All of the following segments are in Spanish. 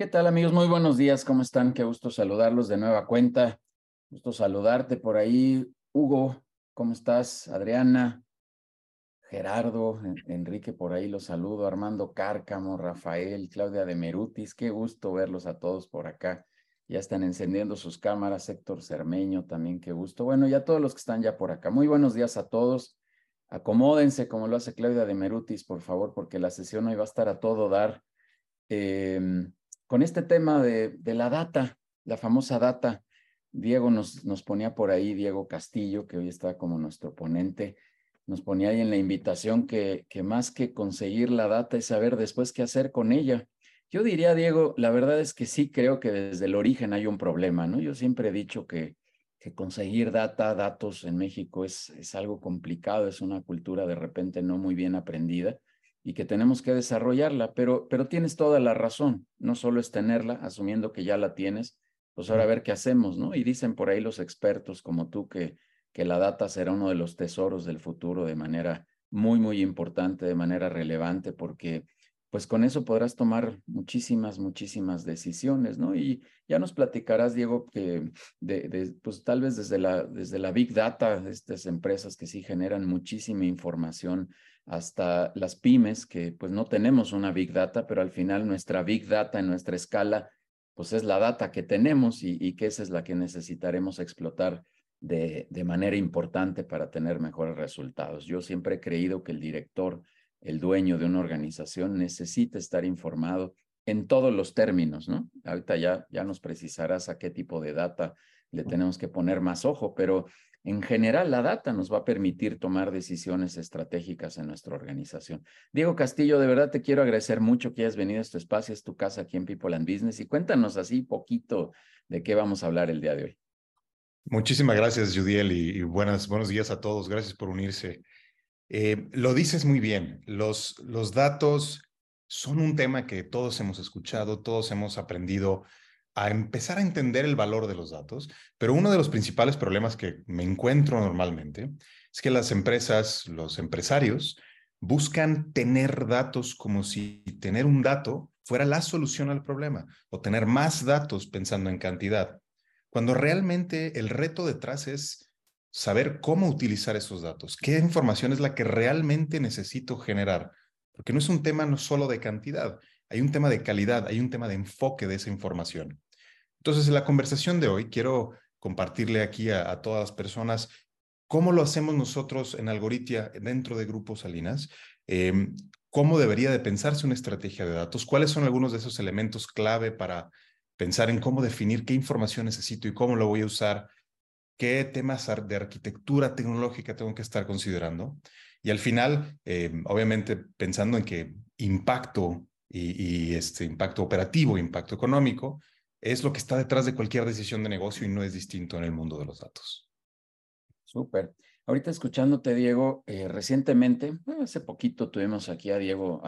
¿Qué tal amigos? Muy buenos días, ¿cómo están? Qué gusto saludarlos de nueva cuenta. Gusto saludarte por ahí. Hugo, ¿cómo estás? Adriana, Gerardo, Enrique, por ahí los saludo. Armando Cárcamo, Rafael, Claudia de Merutis, qué gusto verlos a todos por acá. Ya están encendiendo sus cámaras. Héctor Cermeño, también qué gusto. Bueno, ya todos los que están ya por acá. Muy buenos días a todos. Acomódense como lo hace Claudia de Merutis, por favor, porque la sesión hoy va a estar a todo dar. Eh, con este tema de, la data, la famosa data. Diego nos, ponía por ahí, Diego Castillo, que hoy está como nuestro ponente, nos ponía ahí en la invitación que, más que conseguir la data es saber después qué hacer con ella. Yo diría, Diego, la verdad es que sí creo que desde el origen hay un problema, ¿no? Yo siempre he dicho que, conseguir data, datos en México es algo complicado, es una cultura de repente no muy bien aprendida y que tenemos que desarrollarla, pero, pero tienes toda la razón, no solo es tenerla, asumiendo que ya la tienes, pues ahora a ver qué hacemos, ¿no? Y dicen por ahí los expertos como tú que, que la data será uno de los tesoros del futuro de manera muy, muy importante, de manera relevante, porque pues con eso podrás tomar muchísimas, muchísimas decisiones, ¿no? Y ya nos platicarás, Diego, que de, de, pues tal vez desde la, desde la Big Data, estas empresas que sí generan muchísima información, hasta las pymes, que pues no tenemos una Big Data, pero al final nuestra Big Data en nuestra escala, pues es la data que tenemos y, y que esa es la que necesitaremos explotar de, de manera importante para tener mejores resultados. Yo siempre he creído que el director el dueño de una organización necesita estar informado en todos los términos, ¿no? Ahorita ya, ya nos precisarás a qué tipo de data le tenemos que poner más ojo, pero en general la data nos va a permitir tomar decisiones estratégicas en nuestra organización. Diego Castillo, de verdad te quiero agradecer mucho que hayas venido a este espacio, es tu casa aquí en People and Business y cuéntanos así poquito de qué vamos a hablar el día de hoy. Muchísimas gracias, Judiel, y, buenos días a todos. Gracias por unirse. Eh, lo dices muy bien, los, los datos son un tema que todos hemos escuchado, todos hemos aprendido a empezar a entender el valor de los datos, pero uno de los principales problemas que me encuentro normalmente es que las empresas, los empresarios, buscan tener datos como si tener un dato fuera la solución al problema o tener más datos pensando en cantidad, cuando realmente el reto detrás es saber cómo utilizar esos datos, qué información es la que realmente necesito generar, porque no es un tema no solo de cantidad, hay un tema de calidad, hay un tema de enfoque de esa información. Entonces, en la conversación de hoy quiero compartirle aquí a, todas las personas cómo lo hacemos nosotros en Algoritia dentro de Grupo Salinas, em, cómo debería de pensarse una estrategia de datos, cuáles son algunos de esos elementos clave para pensar en cómo definir qué información necesito y cómo lo voy a usar qué temas de arquitectura tecnológica tengo que estar considerando. Y al final, eh, obviamente, pensando en que impacto y, este impacto operativo, impacto económico, es lo que está detrás de cualquier decisión de negocio y no es distinto en el mundo de los datos. Súper. Ahorita escuchándote, Diego, eh, recientemente, hace poquito tuvimos aquí a Diego,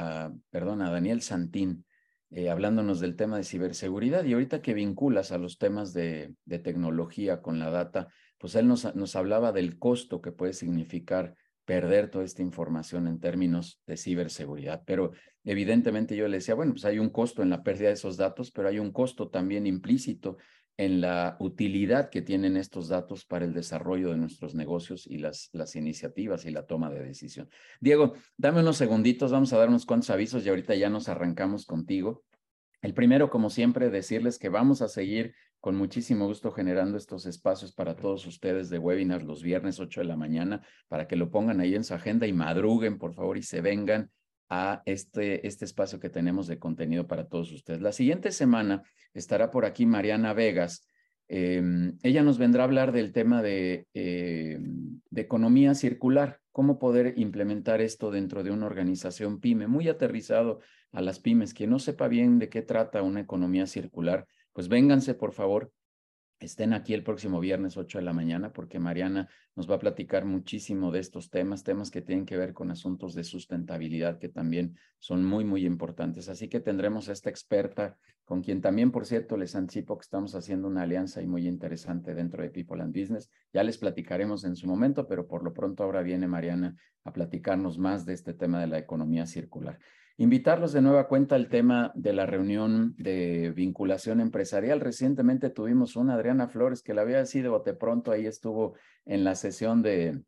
perdón, a Daniel Santín, eh, hablándonos del tema de ciberseguridad y ahorita que vinculas a los temas de, de tecnología con la data, pues él nos, nos hablaba del costo que puede significar perder toda esta información en términos de ciberseguridad. Pero evidentemente yo le decía, bueno, pues hay un costo en la pérdida de esos datos, pero hay un costo también implícito en la utilidad que tienen estos datos para el desarrollo de nuestros negocios y las, las iniciativas y la toma de decisión. Diego, dame unos segunditos, vamos a dar unos cuantos avisos y ahorita ya nos arrancamos contigo. El primero, como siempre, decirles que vamos a seguir con muchísimo gusto generando estos espacios para todos ustedes de webinars los viernes 8 de la mañana, para que lo pongan ahí en su agenda y madruguen, por favor, y se vengan a este, este espacio que tenemos de contenido para todos ustedes. La siguiente semana estará por aquí Mariana Vegas. Em, ella nos vendrá a hablar del tema de, em, de economía circular, cómo poder implementar esto dentro de una organización pyme, muy aterrizado a las pymes. Quien no sepa bien de qué trata una economía circular, pues vénganse por favor estén aquí el próximo viernes 8 de la mañana porque Mariana nos va a platicar muchísimo de estos temas, temas que tienen que ver con asuntos de sustentabilidad que también son muy, muy importantes. Así que tendremos a esta experta con quien también, por cierto, les anticipo que estamos haciendo una alianza y muy interesante dentro de People and Business. Ya les platicaremos en su momento, pero por lo pronto ahora viene Mariana a platicarnos más de este tema de la economía circular. Invitarlos de nueva cuenta al tema de la reunión de vinculación empresarial. Recientemente tuvimos una Adriana Flores que la había sido bote pronto, ahí estuvo en la sesión de,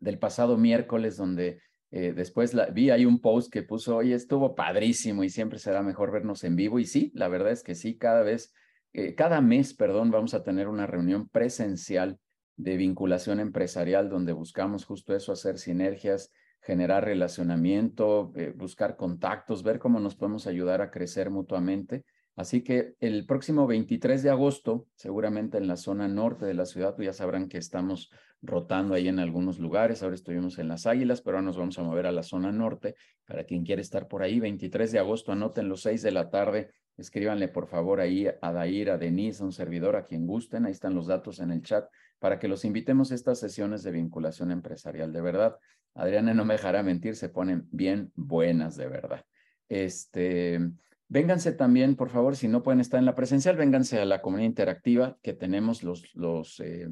del pasado miércoles donde eh, después la, vi ahí un post que puso, oye, estuvo padrísimo y siempre será mejor vernos en vivo. Y sí, la verdad es que sí, cada vez, eh, cada mes, perdón, vamos a tener una reunión presencial de vinculación empresarial donde buscamos justo eso, hacer sinergias, generar relacionamiento, eh, buscar contactos, ver cómo nos podemos ayudar a crecer mutuamente. Así que el próximo 23 de agosto, seguramente en la zona norte de la ciudad, pues ya sabrán que estamos rotando ahí en algunos lugares. Ahora estuvimos en Las Águilas, pero ahora nos vamos a mover a la zona norte. Para quien quiere estar por ahí, 23 de agosto, anoten los 6 de la tarde. Escríbanle por favor ahí a Dair, a Denise, a un servidor, a quien gusten. Ahí están los datos en el chat para que los invitemos a estas sesiones de vinculación empresarial. De verdad, Adriana no me dejará mentir, se ponen bien buenas, de verdad. Este, vénganse también, por favor, si no pueden estar en la presencial, vénganse a la comunidad interactiva que tenemos los, los, eh,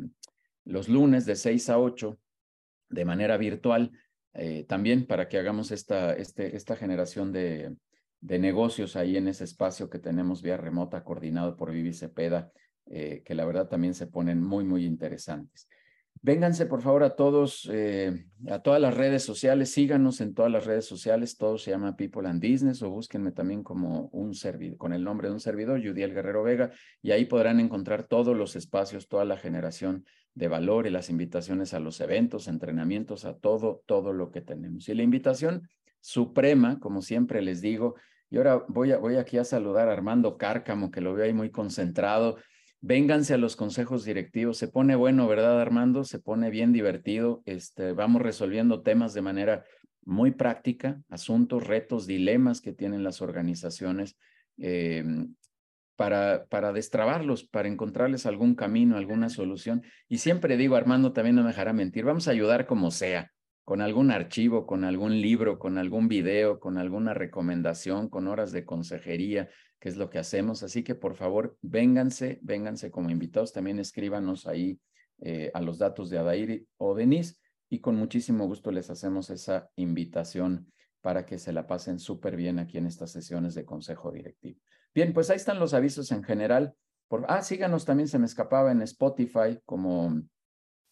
los lunes de 6 a 8 de manera virtual, eh, también para que hagamos esta, este, esta generación de, de negocios ahí en ese espacio que tenemos vía remota coordinado por Vivi Cepeda, eh, que la verdad también se ponen muy, muy interesantes. Vénganse por favor a todos, eh, a todas las redes sociales, síganos en todas las redes sociales, todo se llama People and Business o búsquenme también como un servidor, con el nombre de un servidor, Judiel Guerrero Vega, y ahí podrán encontrar todos los espacios, toda la generación de valor y las invitaciones a los eventos, entrenamientos, a todo, todo lo que tenemos. Y la invitación suprema, como siempre les digo, y ahora voy, a, voy aquí a saludar a Armando Cárcamo, que lo veo ahí muy concentrado. Vénganse a los consejos directivos. Se pone bueno, ¿verdad, Armando? Se pone bien divertido. Este, vamos resolviendo temas de manera muy práctica, asuntos, retos, dilemas que tienen las organizaciones eh, para, para destrabarlos, para encontrarles algún camino, alguna solución. Y siempre digo, Armando también no me dejará mentir, vamos a ayudar como sea, con algún archivo, con algún libro, con algún video, con alguna recomendación, con horas de consejería, que es lo que hacemos. Así que por favor, vénganse, vénganse como invitados, también escríbanos ahí eh, a los datos de Adair o Denise y con muchísimo gusto les hacemos esa invitación para que se la pasen súper bien aquí en estas sesiones de consejo directivo. Bien, pues ahí están los avisos en general. Por, ah, síganos también, se me escapaba en Spotify como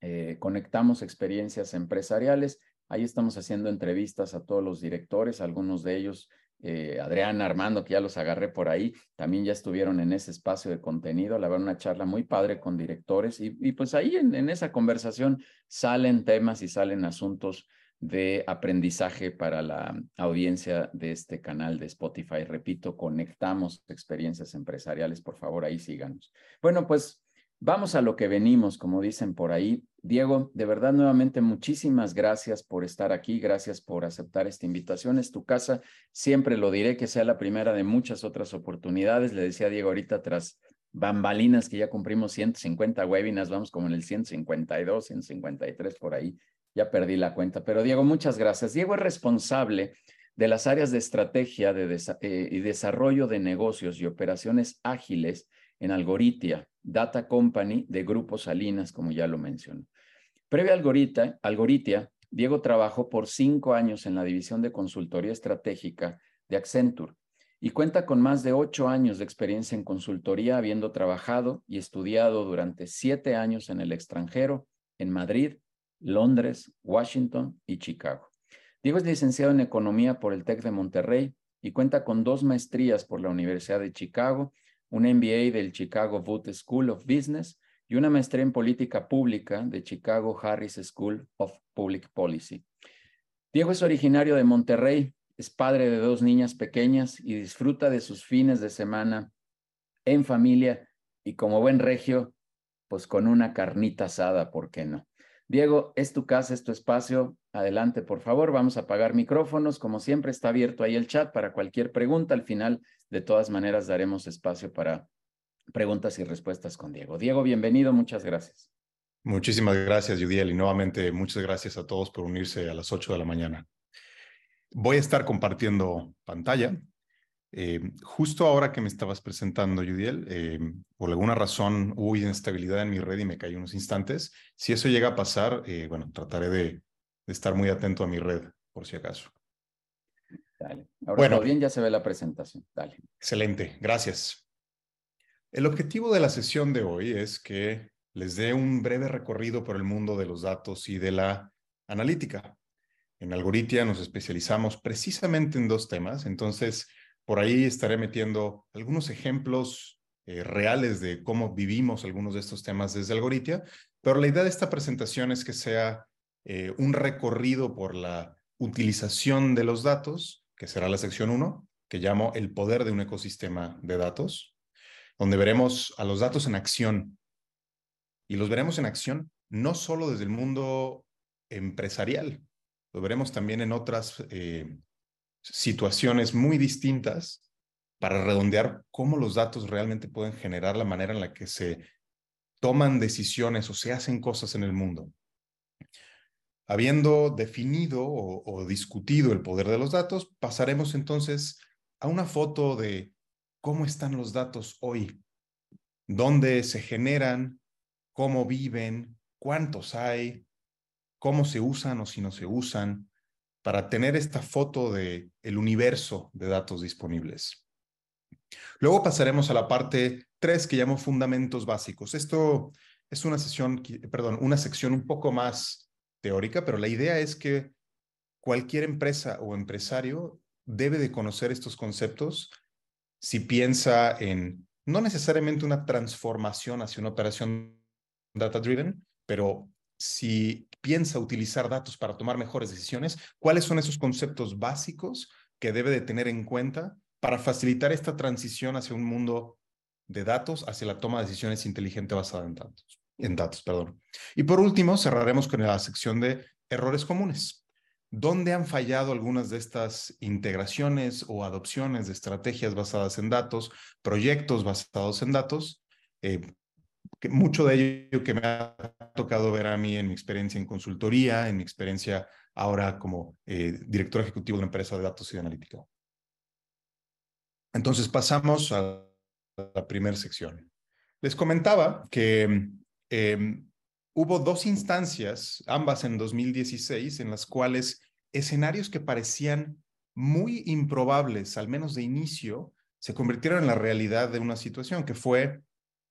eh, Conectamos Experiencias Empresariales. Ahí estamos haciendo entrevistas a todos los directores, algunos de ellos eh, Adrián, Armando, que ya los agarré por ahí, también ya estuvieron en ese espacio de contenido, la verdad, una charla muy padre con directores y, pues ahí en, en, esa conversación salen temas y salen asuntos de aprendizaje para la audiencia de este canal de Spotify. Repito, conectamos experiencias empresariales, por favor, ahí síganos. Bueno, pues Vamos a lo que venimos, como dicen por ahí. Diego, de verdad, nuevamente, muchísimas gracias por estar aquí, gracias por aceptar esta invitación. Es tu casa, siempre lo diré que sea la primera de muchas otras oportunidades. Le decía a Diego ahorita tras bambalinas que ya cumplimos 150 webinars, vamos como en el 152, 153 por ahí. Ya perdí la cuenta, pero Diego, muchas gracias. Diego es responsable de las áreas de estrategia de eh, y desarrollo de negocios y operaciones ágiles en Algoritia, Data Company de Grupo Salinas, como ya lo mencioné. Previo a Algoritia, Diego trabajó por cinco años en la división de consultoría estratégica de Accenture y cuenta con más de ocho años de experiencia en consultoría, habiendo trabajado y estudiado durante siete años en el extranjero, en Madrid, Londres, Washington y Chicago. Diego es licenciado en Economía por el TEC de Monterrey y cuenta con dos maestrías por la Universidad de Chicago un MBA del Chicago Booth School of Business y una maestría en política pública de Chicago Harris School of Public Policy. Diego es originario de Monterrey, es padre de dos niñas pequeñas y disfruta de sus fines de semana en familia y como buen regio, pues con una carnita asada, ¿por qué no? Diego, es tu casa, es tu espacio. Adelante, por favor. Vamos a apagar micrófonos. Como siempre, está abierto ahí el chat para cualquier pregunta. Al final, de todas maneras, daremos espacio para preguntas y respuestas con Diego. Diego, bienvenido. Muchas gracias. Muchísimas gracias, Judiel. Y nuevamente, muchas gracias a todos por unirse a las 8 de la mañana. Voy a estar compartiendo pantalla. Eh, justo ahora que me estabas presentando, Judiel, eh, por alguna razón hubo inestabilidad en mi red y me caí unos instantes. Si eso llega a pasar, eh, bueno, trataré de, estar muy atento a mi red, por si acaso. Dale. Ahora bueno, bien, ya se ve la presentación. Dale. Excelente, gracias. El objetivo de la sesión de hoy es que les dé un breve recorrido por el mundo de los datos y de la analítica. En Algoritia nos especializamos precisamente en dos temas, entonces por ahí estaré metiendo algunos ejemplos eh, reales de cómo vivimos algunos de estos temas desde Algoritia, pero la idea de esta presentación es que sea eh, un recorrido por la utilización de los datos, que será la sección 1, que llamo el poder de un ecosistema de datos, donde veremos a los datos en acción. Y los veremos en acción no solo desde el mundo empresarial, lo veremos también en otras eh, situaciones muy distintas para redondear cómo los datos realmente pueden generar la manera en la que se toman decisiones o se hacen cosas en el mundo. Habiendo definido o, discutido el poder de los datos, pasaremos entonces a una foto de cómo están los datos hoy, dónde se generan, cómo viven, cuántos hay, cómo se usan o si no se usan, para tener esta foto de el universo de datos disponibles. Luego pasaremos a la parte 3 que llamo fundamentos básicos. Esto es una sesión, perdón, una sección un poco más teórica, pero la idea es que cualquier empresa o empresario debe de conocer estos conceptos si piensa en no necesariamente una transformación hacia una operación data-driven, pero si piensa utilizar datos para tomar mejores decisiones, ¿cuáles son esos conceptos básicos que debe de tener en cuenta para facilitar esta transición hacia un mundo de datos, hacia la toma de decisiones inteligente basada en datos? En datos, perdón. Y por último, cerraremos con la sección de errores comunes. ¿Dónde han fallado algunas de estas integraciones o adopciones de estrategias basadas en datos, proyectos basados en datos? Eh, que mucho de ello que me ha tocado ver a mí en mi experiencia en consultoría, en mi experiencia ahora como eh, director ejecutivo de una empresa de datos y de analítica. Entonces pasamos a la primera sección. Les comentaba que Em, hubo dos instancias, ambas en 2016, en las cuales escenarios que parecían muy improbables, al menos de inicio, se convirtieron en la realidad de una situación, que fue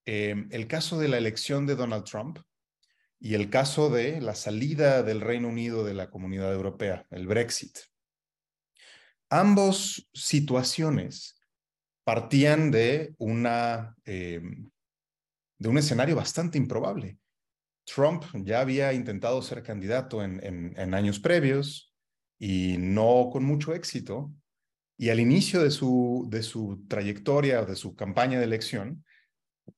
em, el caso de la elección de Donald Trump y el caso de la salida del Reino Unido de la Comunidad Europea, el Brexit. Ambos situaciones partían de una em, de un escenario bastante improbable. Trump ya había intentado ser candidato en, años previos y no con mucho éxito. Y al inicio de su, de su trayectoria o de su campaña de elección,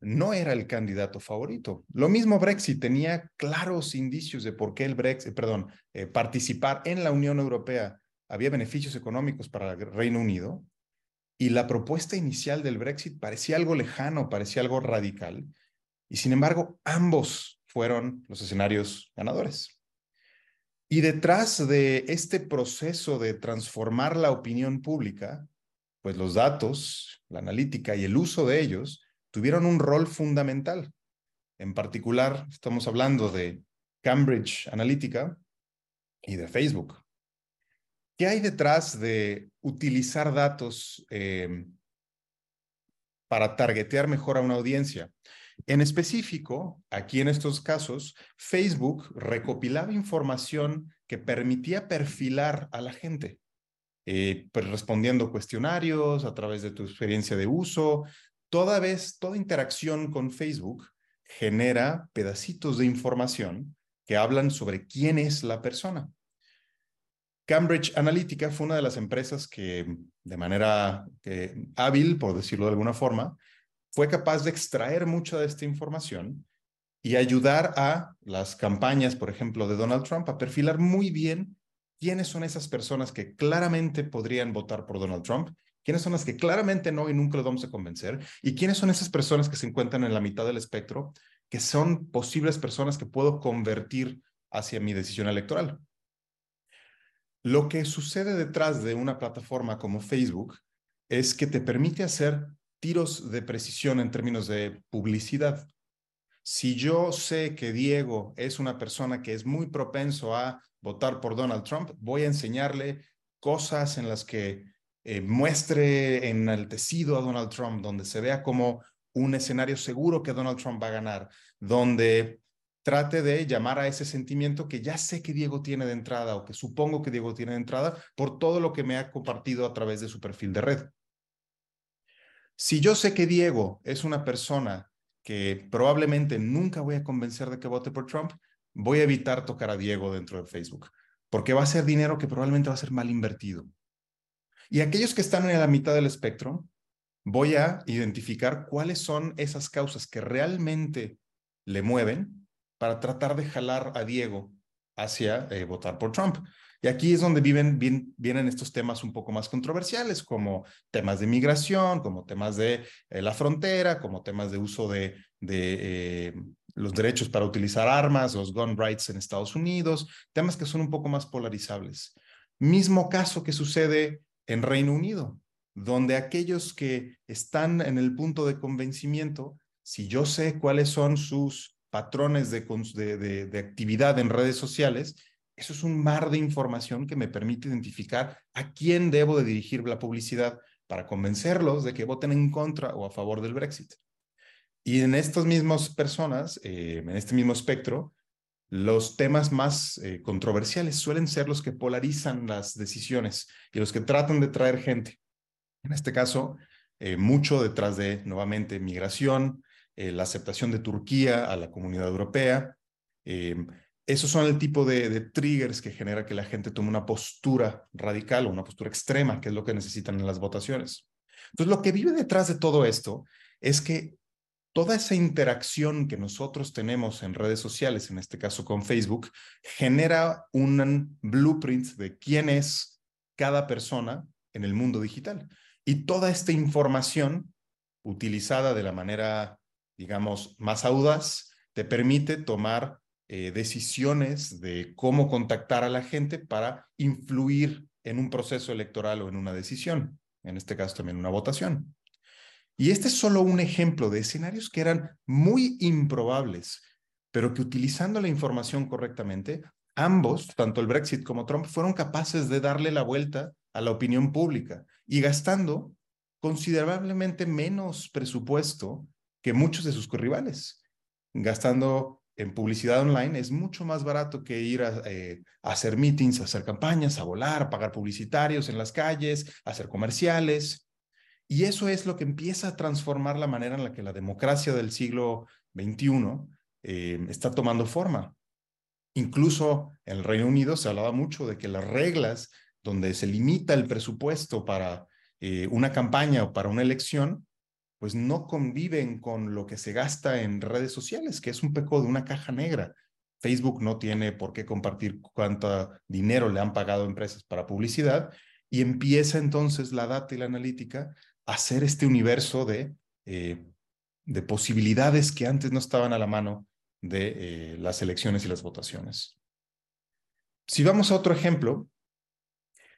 no era el candidato favorito. Lo mismo Brexit tenía claros indicios de por qué el Brexit, perdón, eh, participar en la Unión Europea había beneficios económicos para el Reino Unido. Y la propuesta inicial del Brexit parecía algo lejano, parecía algo radical. Y sin embargo, ambos fueron los escenarios ganadores. Y detrás de este proceso de transformar la opinión pública, pues los datos, la analítica y el uso de ellos tuvieron un rol fundamental. En particular, estamos hablando de Cambridge Analytica y de Facebook. ¿Qué hay detrás de utilizar datos eh, para targetear mejor a una audiencia? En específico, aquí en estos casos, Facebook recopilaba información que permitía perfilar a la gente, eh, pues respondiendo cuestionarios a través de tu experiencia de uso. Toda vez, toda interacción con Facebook genera pedacitos de información que hablan sobre quién es la persona. Cambridge Analytica fue una de las empresas que de manera hábil, por decirlo de alguna forma, fue capaz de extraer mucha de esta información y ayudar a las campañas, por ejemplo, de Donald Trump a perfilar muy bien quiénes son esas personas que claramente podrían votar por Donald Trump, quiénes son las que claramente no y nunca los vamos a convencer, y quiénes son esas personas que se encuentran en la mitad del espectro, que son posibles personas que puedo convertir hacia mi decisión electoral. Lo que sucede detrás de una plataforma como Facebook es que te permite hacer tiros de precisión en términos de publicidad. Si yo sé que Diego es una persona que es muy propenso a votar por Donald Trump, voy a enseñarle cosas en las que eh, muestre enaltecido a Donald Trump, donde se vea como un escenario seguro que Donald Trump va a ganar, donde trate de llamar a ese sentimiento que ya sé que Diego tiene de entrada o que supongo que Diego tiene de entrada por todo lo que me ha compartido a través de su perfil de red. Si yo sé que Diego es una persona que probablemente nunca voy a convencer de que vote por Trump, voy a evitar tocar a Diego dentro de Facebook, porque va a ser dinero que probablemente va a ser mal invertido. Y aquellos que están en la mitad del espectro, voy a identificar cuáles son esas causas que realmente le mueven para tratar de jalar a Diego hacia eh, votar por Trump. Y aquí es donde vienen estos temas un poco más controversiales, como temas de migración, como temas de eh, la frontera, como temas de uso de, de eh, los derechos para utilizar armas, los gun rights en Estados Unidos, temas que son un poco más polarizables. Mismo caso que sucede en Reino Unido, donde aquellos que están en el punto de convencimiento, si yo sé cuáles son sus patrones de, de, actividad en redes sociales, eso es un mar de información que me permite identificar a quién debo de dirigir la publicidad para convencerlos de que voten en contra o a favor del Brexit. Y en estas mismas personas, eh, en este mismo espectro, los temas más eh, controversiales suelen ser los que polarizan las decisiones y los que tratan de traer gente. En este caso, eh, mucho detrás de, nuevamente, migración, la aceptación de Turquía a la comunidad europea. Esos son el tipo de, triggers que genera que la gente tome una postura radical o una postura extrema, que es lo que necesitan en las votaciones. Entonces, lo que vive detrás de todo esto es que toda esa interacción que nosotros tenemos en redes sociales, en este caso con Facebook, genera un blueprint de quién es cada persona en el mundo digital. Y toda esta información utilizada de la manera, digamos, más audaz, te permite tomar eh, decisiones de cómo contactar a la gente para influir en un proceso electoral o en una decisión, en este caso también una votación. Y este es solo un ejemplo de escenarios que eran muy improbables, pero que utilizando la información correctamente, ambos, tanto el Brexit como Trump, fueron capaces de darle la vuelta a la opinión pública y gastando considerablemente menos presupuesto que muchos de sus rivales. Gastando en publicidad online es mucho más barato que ir a, eh, a, hacer meetings, a hacer campañas, a volar, a pagar publicitarios en las calles, a hacer comerciales. Y eso es lo que empieza a transformar la manera en la que la democracia del siglo XXI eh, está tomando forma. Incluso en el Reino Unido se hablaba mucho de que las reglas donde se limita el presupuesto para eh, una campaña o para una elección, pues no conviven con lo que se gasta en redes sociales, que es un poco de una caja negra. Facebook no tiene por qué compartir cuánto dinero le han pagado empresas para publicidad y empieza entonces la data y la analítica hacer este universo de, eh, de posibilidades que antes no estaban a la mano de eh, las elecciones y las votaciones. Si vamos a otro ejemplo,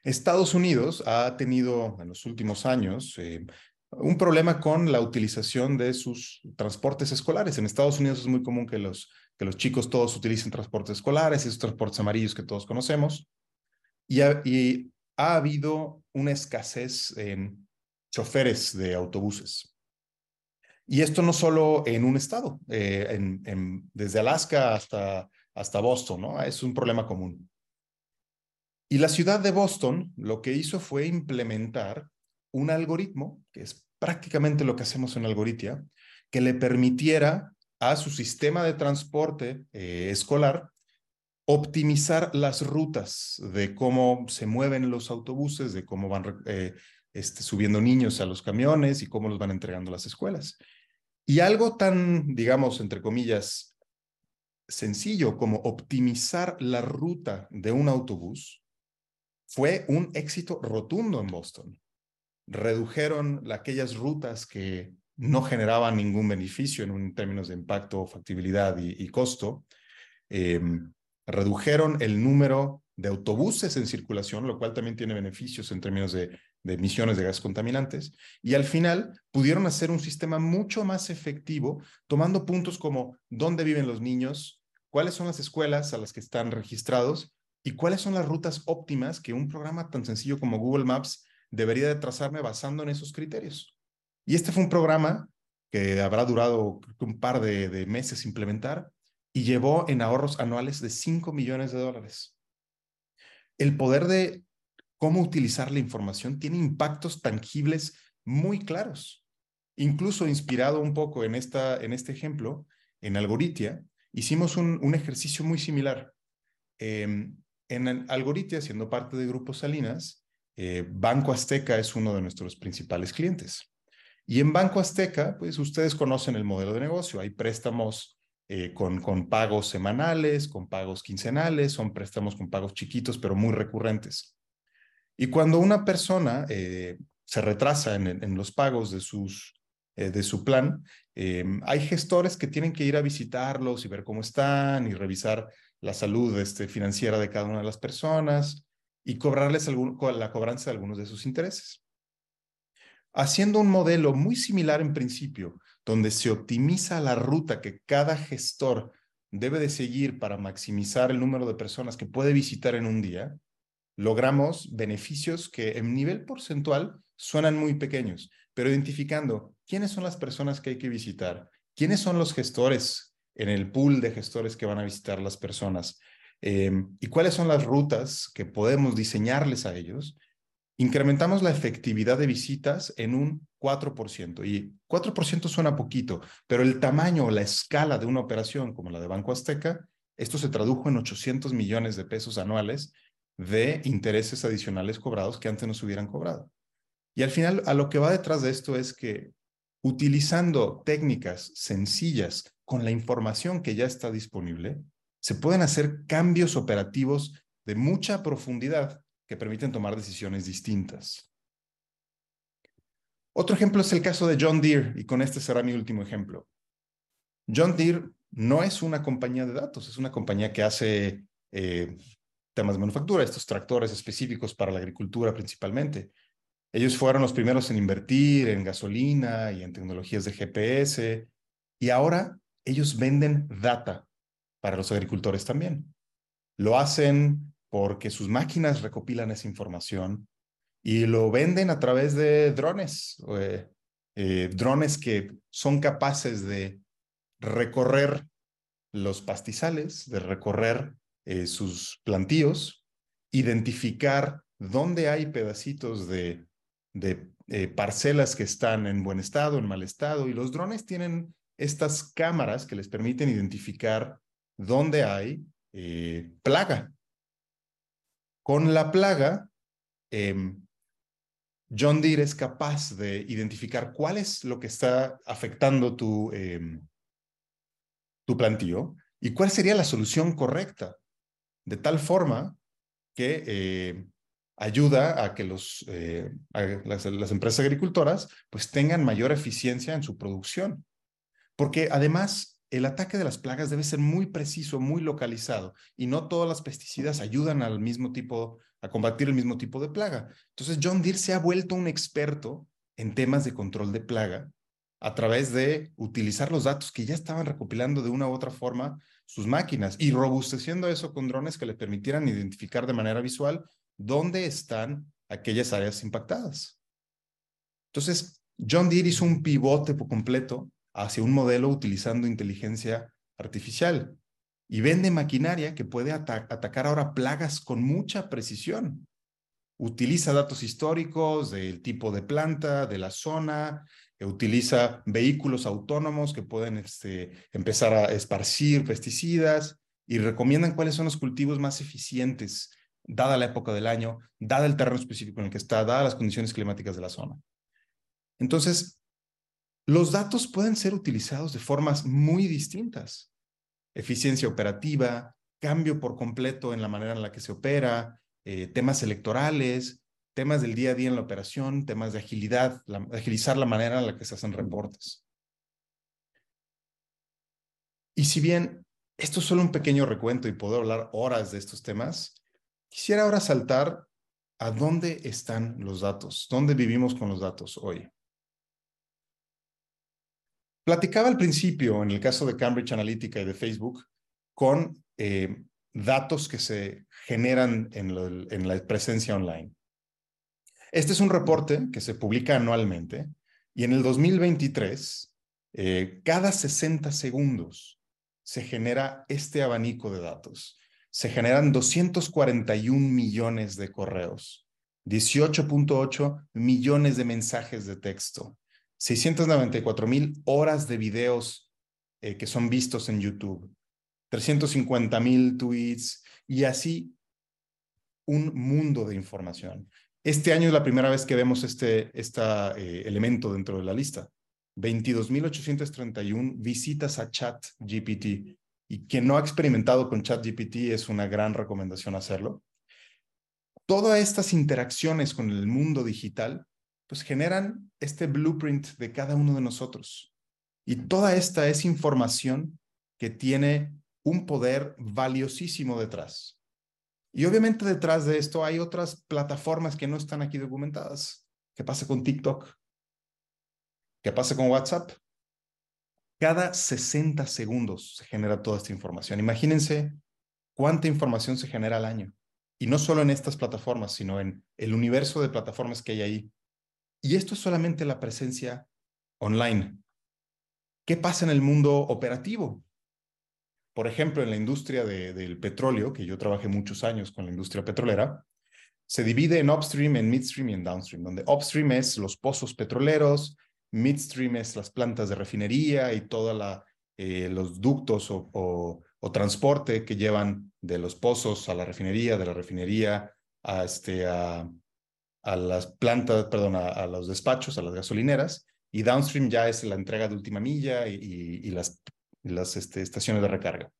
Estados Unidos ha tenido en los últimos años eh, un problema con la utilización de sus transportes escolares. En Estados Unidos es muy común que los, que los chicos todos utilicen transportes escolares, esos transportes amarillos que todos conocemos. Y ha habido una escasez en choferes de autobuses. Y esto no solo en un estado, eh, desde Alaska hasta, hasta Boston, ¿no? Es un problema común. Y la ciudad de Boston lo que hizo fue implementar un algoritmo, que es prácticamente lo que hacemos en Algoritia, que le permitiera a su sistema de transporte eh, escolar optimizar las rutas de cómo se mueven los autobuses, de cómo van eh, este, subiendo niños a los camiones y cómo los van entregando las escuelas. Y algo tan, digamos, entre comillas, sencillo como optimizar la ruta de un autobús fue un éxito rotundo en Boston. Redujeron aquellas rutas que no generaban ningún beneficio en, términos de impacto, factibilidad y, costo. Em, redujeron el número de autobuses en circulación, lo cual también tiene beneficios en términos de de emisiones de gases contaminantes, y al final pudieron hacer un sistema mucho más efectivo, tomando puntos como dónde viven los niños, cuáles son las escuelas a las que están registrados y cuáles son las rutas óptimas que un programa tan sencillo como Google Maps debería de trazarme basando en esos criterios. Y este fue un programa que habrá durado un par de, meses implementar y llevó en ahorros anuales de 5 millones de dólares. El poder de cómo utilizar la información tiene impactos tangibles muy claros. Incluso inspirado un poco en, esta, en este ejemplo, en Algoritia, hicimos un, ejercicio muy similar. Eh, en Algoritia, siendo parte de Grupo Salinas, eh, Banco Azteca es uno de nuestros principales clientes. Y en Banco Azteca, pues ustedes conocen el modelo de negocio. Hay préstamos eh, con, con pagos semanales, con pagos quincenales, son préstamos con pagos chiquitos, pero muy recurrentes. Y cuando una persona eh, se retrasa en, los pagos de, sus, de su plan, hay gestores que tienen que ir a visitarlos y ver cómo están y revisar la salud este, financiera de cada una de las personas y cobrarles la cobranza de algunos de sus intereses. Haciendo un modelo muy similar en principio, donde se optimiza la ruta que cada gestor debe de seguir para maximizar el número de personas que puede visitar en un día, logramos beneficios que en nivel porcentual suenan muy pequeños, pero identificando quiénes son las personas que hay que visitar, quiénes son los gestores en el pool de gestores que van a visitar las personas eh, y cuáles son las rutas que podemos diseñarles a ellos, incrementamos la efectividad de visitas en un 4%. Y 4% suena poquito, pero el tamaño o la escala de una operación como la de Banco Azteca, esto se tradujo en 800 millones de pesos anuales de intereses adicionales cobrados que antes no se hubieran cobrado. Y al final, a lo que va detrás de esto es que utilizando técnicas sencillas con la información que ya está disponible, se pueden hacer cambios operativos de mucha profundidad que permiten tomar decisiones distintas. Otro ejemplo es el caso de John Deere, y con este será mi último ejemplo. John Deere no es una compañía de datos, es una compañía que hace eh, temas de manufactura, estos tractores específicos para la agricultura principalmente. Ellos fueron los primeros en invertir en gasolina y en tecnologías de GPS, y ahora ellos venden data para los agricultores también. Lo hacen porque sus máquinas recopilan esa información y lo venden a través de drones, eh, eh, drones que son capaces de recorrer los pastizales, de recorrer eh, sus plantíos, identificar dónde hay pedacitos de, de parcelas que están en buen estado, en mal estado, y los drones tienen estas cámaras que les permiten identificar dónde hay plaga, con la plaga, em, John Deere es capaz de identificar cuál es lo que está afectando tu, eh, tu plantío y cuál sería la solución correcta, de tal forma que eh, ayuda a que los, eh, las, las, empresas agricultoras pues tengan mayor eficiencia en su producción. Porque además el ataque de las plagas debe ser muy preciso, muy localizado, y no todas las pesticidas ayudan al mismo tipo, a combatir el mismo tipo de plaga. Entonces, John Deere se ha vuelto un experto en temas de control de plaga a través de utilizar los datos que ya estaban recopilando de una u otra forma sus máquinas y robusteciendo eso con drones que le permitieran identificar de manera visual dónde están aquellas áreas impactadas. Entonces, John Deere hizo un pivote completo hacia un modelo utilizando inteligencia artificial y vende maquinaria que puede atacar ahora plagas con mucha precisión. Utiliza datos históricos del tipo de planta, de la zona, e utiliza vehículos autónomos que pueden este, empezar a esparcir pesticidas y recomiendan cuáles son los cultivos más eficientes, dada la época del año, dada el terreno específico en el que está, dadas las condiciones climáticas de la zona. Entonces, los datos pueden ser utilizados de formas muy distintas. Eficiencia operativa, cambio por completo en la manera en la que se opera, eh, temas electorales, temas del día a día en la operación, temas de agilidad, agilizar la manera en la que se hacen reportes. Y si bien esto es solo un pequeño recuento y puedo hablar horas de estos temas, quisiera ahora saltar a dónde están los datos, dónde vivimos con los datos hoy. Platicaba al principio, en el caso de Cambridge Analytica y de Facebook, con eh, datos que se generan en, la presencia online. Este es un reporte que se publica anualmente y en el 2023, eh, cada 60 segundos se genera este abanico de datos. Se generan 241 millones de correos, 18.8 millones de mensajes de texto, 694 mil horas de videos eh, que son vistos en YouTube, 350 mil tweets y así un mundo de información. Este año es la primera vez que vemos este, eh, elemento dentro de la lista. 22.831 visitas a ChatGPT. Y quien no ha experimentado con ChatGPT es una gran recomendación hacerlo. Todas estas interacciones con el mundo digital pues generan este blueprint de cada uno de nosotros. Y toda esta es información que tiene un poder valiosísimo detrás. Y obviamente detrás de esto hay otras plataformas que no están aquí documentadas. ¿Qué pasa con TikTok? ¿Qué pasa con WhatsApp? Cada 60 segundos se genera toda esta información. Imagínense cuánta información se genera al año. Y no solo en estas plataformas, sino en el universo de plataformas que hay ahí. Y esto es solamente la presencia online. ¿Qué pasa en el mundo operativo? Por ejemplo, en la industria del petróleo, que yo trabajé muchos años con la industria petrolera, se divide en upstream, en midstream y en downstream, donde upstream es los pozos petroleros, midstream es las plantas de refinería y todos eh, los ductos o, transporte que llevan de los pozos a la refinería, de la refinería a, este, a, las plantas, perdón, a, los despachos, a las gasolineras, y downstream ya es la entrega de última milla y, las, este, estaciones de recarga.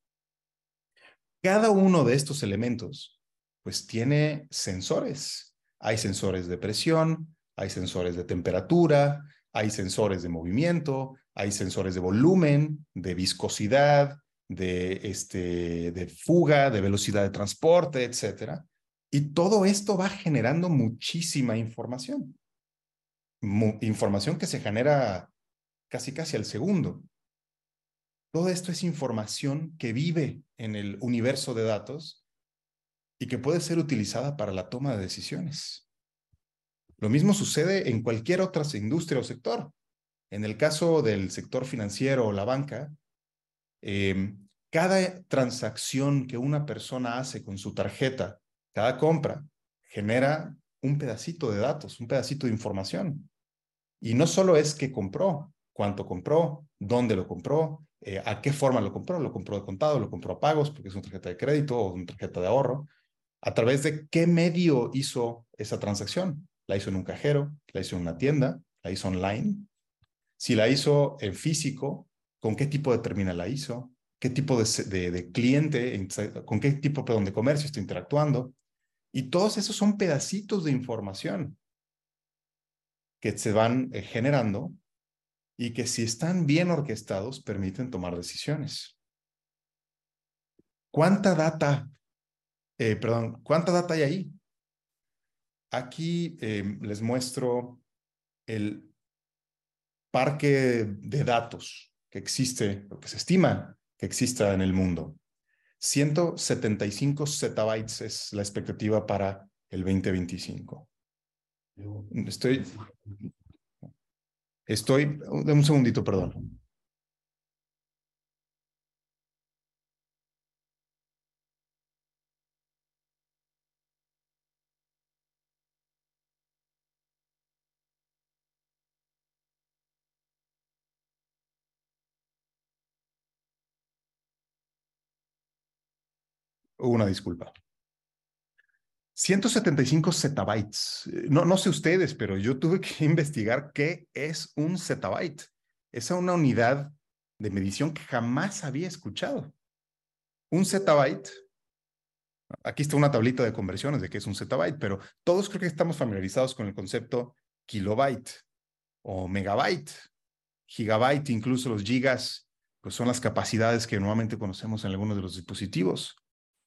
Cada uno de estos elementos, pues tiene sensores. Hay sensores de presión, hay sensores de temperatura, hay sensores de movimiento, hay sensores de volumen, de viscosidad, de, este, de fuga, de velocidad de transporte, etc. Y todo esto va generando muchísima información. información que se genera casi casi al segundo. Todo esto es información que vive en el universo de datos y que puede ser utilizada para la toma de decisiones. Lo mismo sucede en cualquier otra industria o sector. En el caso del sector financiero o la banca, em, cada transacción que una persona hace con su tarjeta, cada compra, genera un pedacito de datos, un pedacito de información. Y no solo es que compró, cuánto compró, dónde lo compró, eh, a qué forma lo compró, lo compró de contado, lo compró a pagos, porque es una tarjeta de crédito o una tarjeta de ahorro, a través de qué medio hizo esa transacción la hizo en un cajero, la hizo en una tienda, la hizo online. Si la hizo en físico, ¿con qué tipo de terminal la hizo? ¿Qué tipo de, cliente, con qué tipo de comercio está interactuando? Y todos esos son pedacitos de información que se van eh, generando y que si están bien orquestados permiten tomar decisiones. ¿Cuánta data, eh, perdón, cuánta data hay ahí? Aquí em, les muestro el parque de datos que existe, lo que se estima que exista en el mundo. 175 zettabytes es la expectativa para el 2025. Estoy, estoy, un segundito, perdón. Una disculpa. 175 zettabytes. No, no sé ustedes, pero yo tuve que investigar qué es un zettabyte. Es una unidad de medición que jamás había escuchado. Un zettabyte, aquí está una tablita de conversiones de qué es un zettabyte, pero todos creo que estamos familiarizados con el concepto kilobyte o megabyte, gigabyte, incluso los gigas, pues son las capacidades que normalmente conocemos en algunos de los dispositivos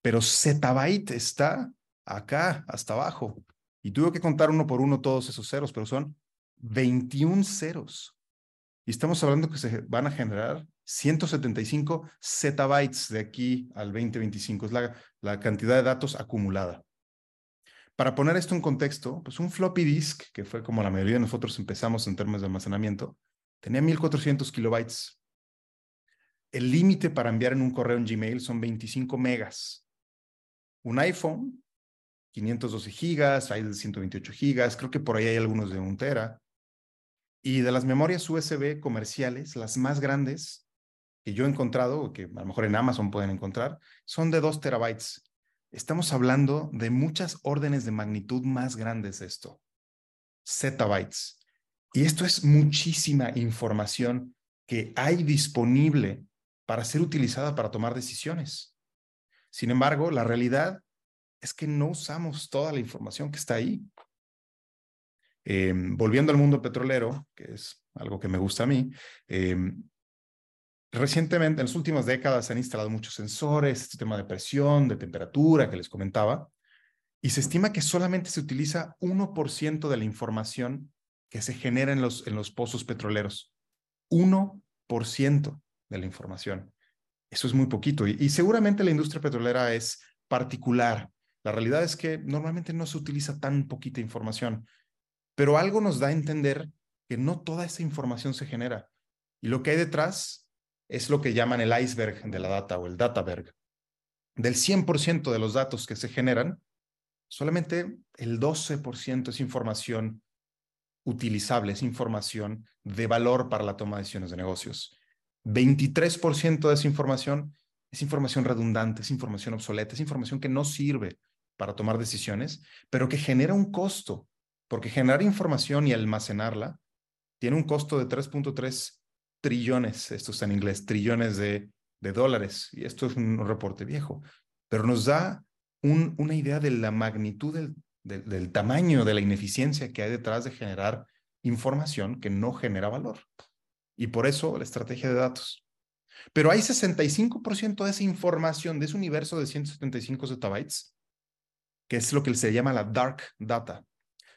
pero zettabyte está acá, hasta abajo. Y tuve que contar uno por uno todos esos ceros, pero son 21 ceros. Y estamos hablando que se van a generar 175 zettabytes de aquí al 2025. Es la, la cantidad de datos acumulada. Para poner esto en contexto, pues un floppy disk, que fue como la mayoría de nosotros empezamos en términos de almacenamiento, tenía 1400 kilobytes. El límite para enviar en un correo en Gmail son 25 megas. Un iPhone, 512 gigas, hay de 128 gigas, creo que por ahí hay algunos de un tera. Y de las memorias USB comerciales, las más grandes que yo he encontrado, que a lo mejor en Amazon pueden encontrar, son de 2 terabytes. Estamos hablando de muchas órdenes de magnitud más grandes de esto. Zettabytes. Y esto es muchísima información que hay disponible para ser utilizada para tomar decisiones. Sin embargo, la realidad es que no usamos toda la información que está ahí. Em, volviendo al mundo petrolero, que es algo que me gusta a mí, em, recientemente, en las últimas décadas, se han instalado muchos sensores, este tema de presión, de temperatura que les comentaba, y se estima que solamente se utiliza 1% de la información que se genera en los, en los pozos petroleros. 1% de la información. Eso es muy poquito. Y, seguramente la industria petrolera es particular. La realidad es que normalmente no se utiliza tan poquita información, pero algo nos da a entender que no toda esa información se genera. Y lo que hay detrás es lo que llaman el iceberg de la data o el databerg. Del 100% de los datos que se generan, solamente el 12% es información utilizable, es información de valor para la toma de decisiones de negocios. 23% de esa información es información redundante, es información obsoleta, es información que no sirve para tomar decisiones, pero que genera un costo, porque generar información y almacenarla tiene un costo de 3.3 trillones, esto está en inglés, trillones de, dólares, y esto es un reporte viejo, pero nos da una idea de la magnitud del, del tamaño de la ineficiencia que hay detrás de generar información que no genera valor. Y por eso la estrategia de datos. Pero hay 65% de esa información, de ese universo de 175 zettabytes, que es lo que se llama la dark data.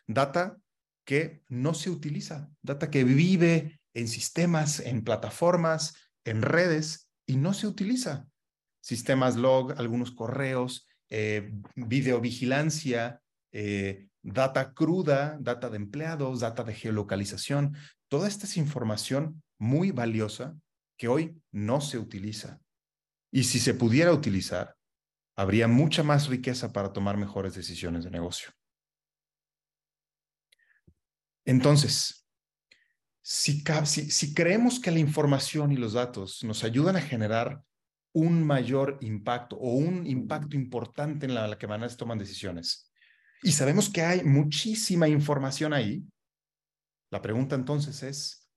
Data que no se utiliza, data que vive en sistemas, en plataformas, en redes y no se utiliza. Sistemas log, algunos correos, eh, videovigilancia, eh, data cruda, data de empleados, data de geolocalización. Toda esta es información muy valiosa que hoy no se utiliza. Y si se pudiera utilizar, habría mucha más riqueza para tomar mejores decisiones de negocio. Entonces, si, creemos que la información y los datos nos ayudan a generar un mayor impacto o un impacto importante en la, la que a toman decisiones, y sabemos que hay muchísima información ahí, la pregunta entonces es,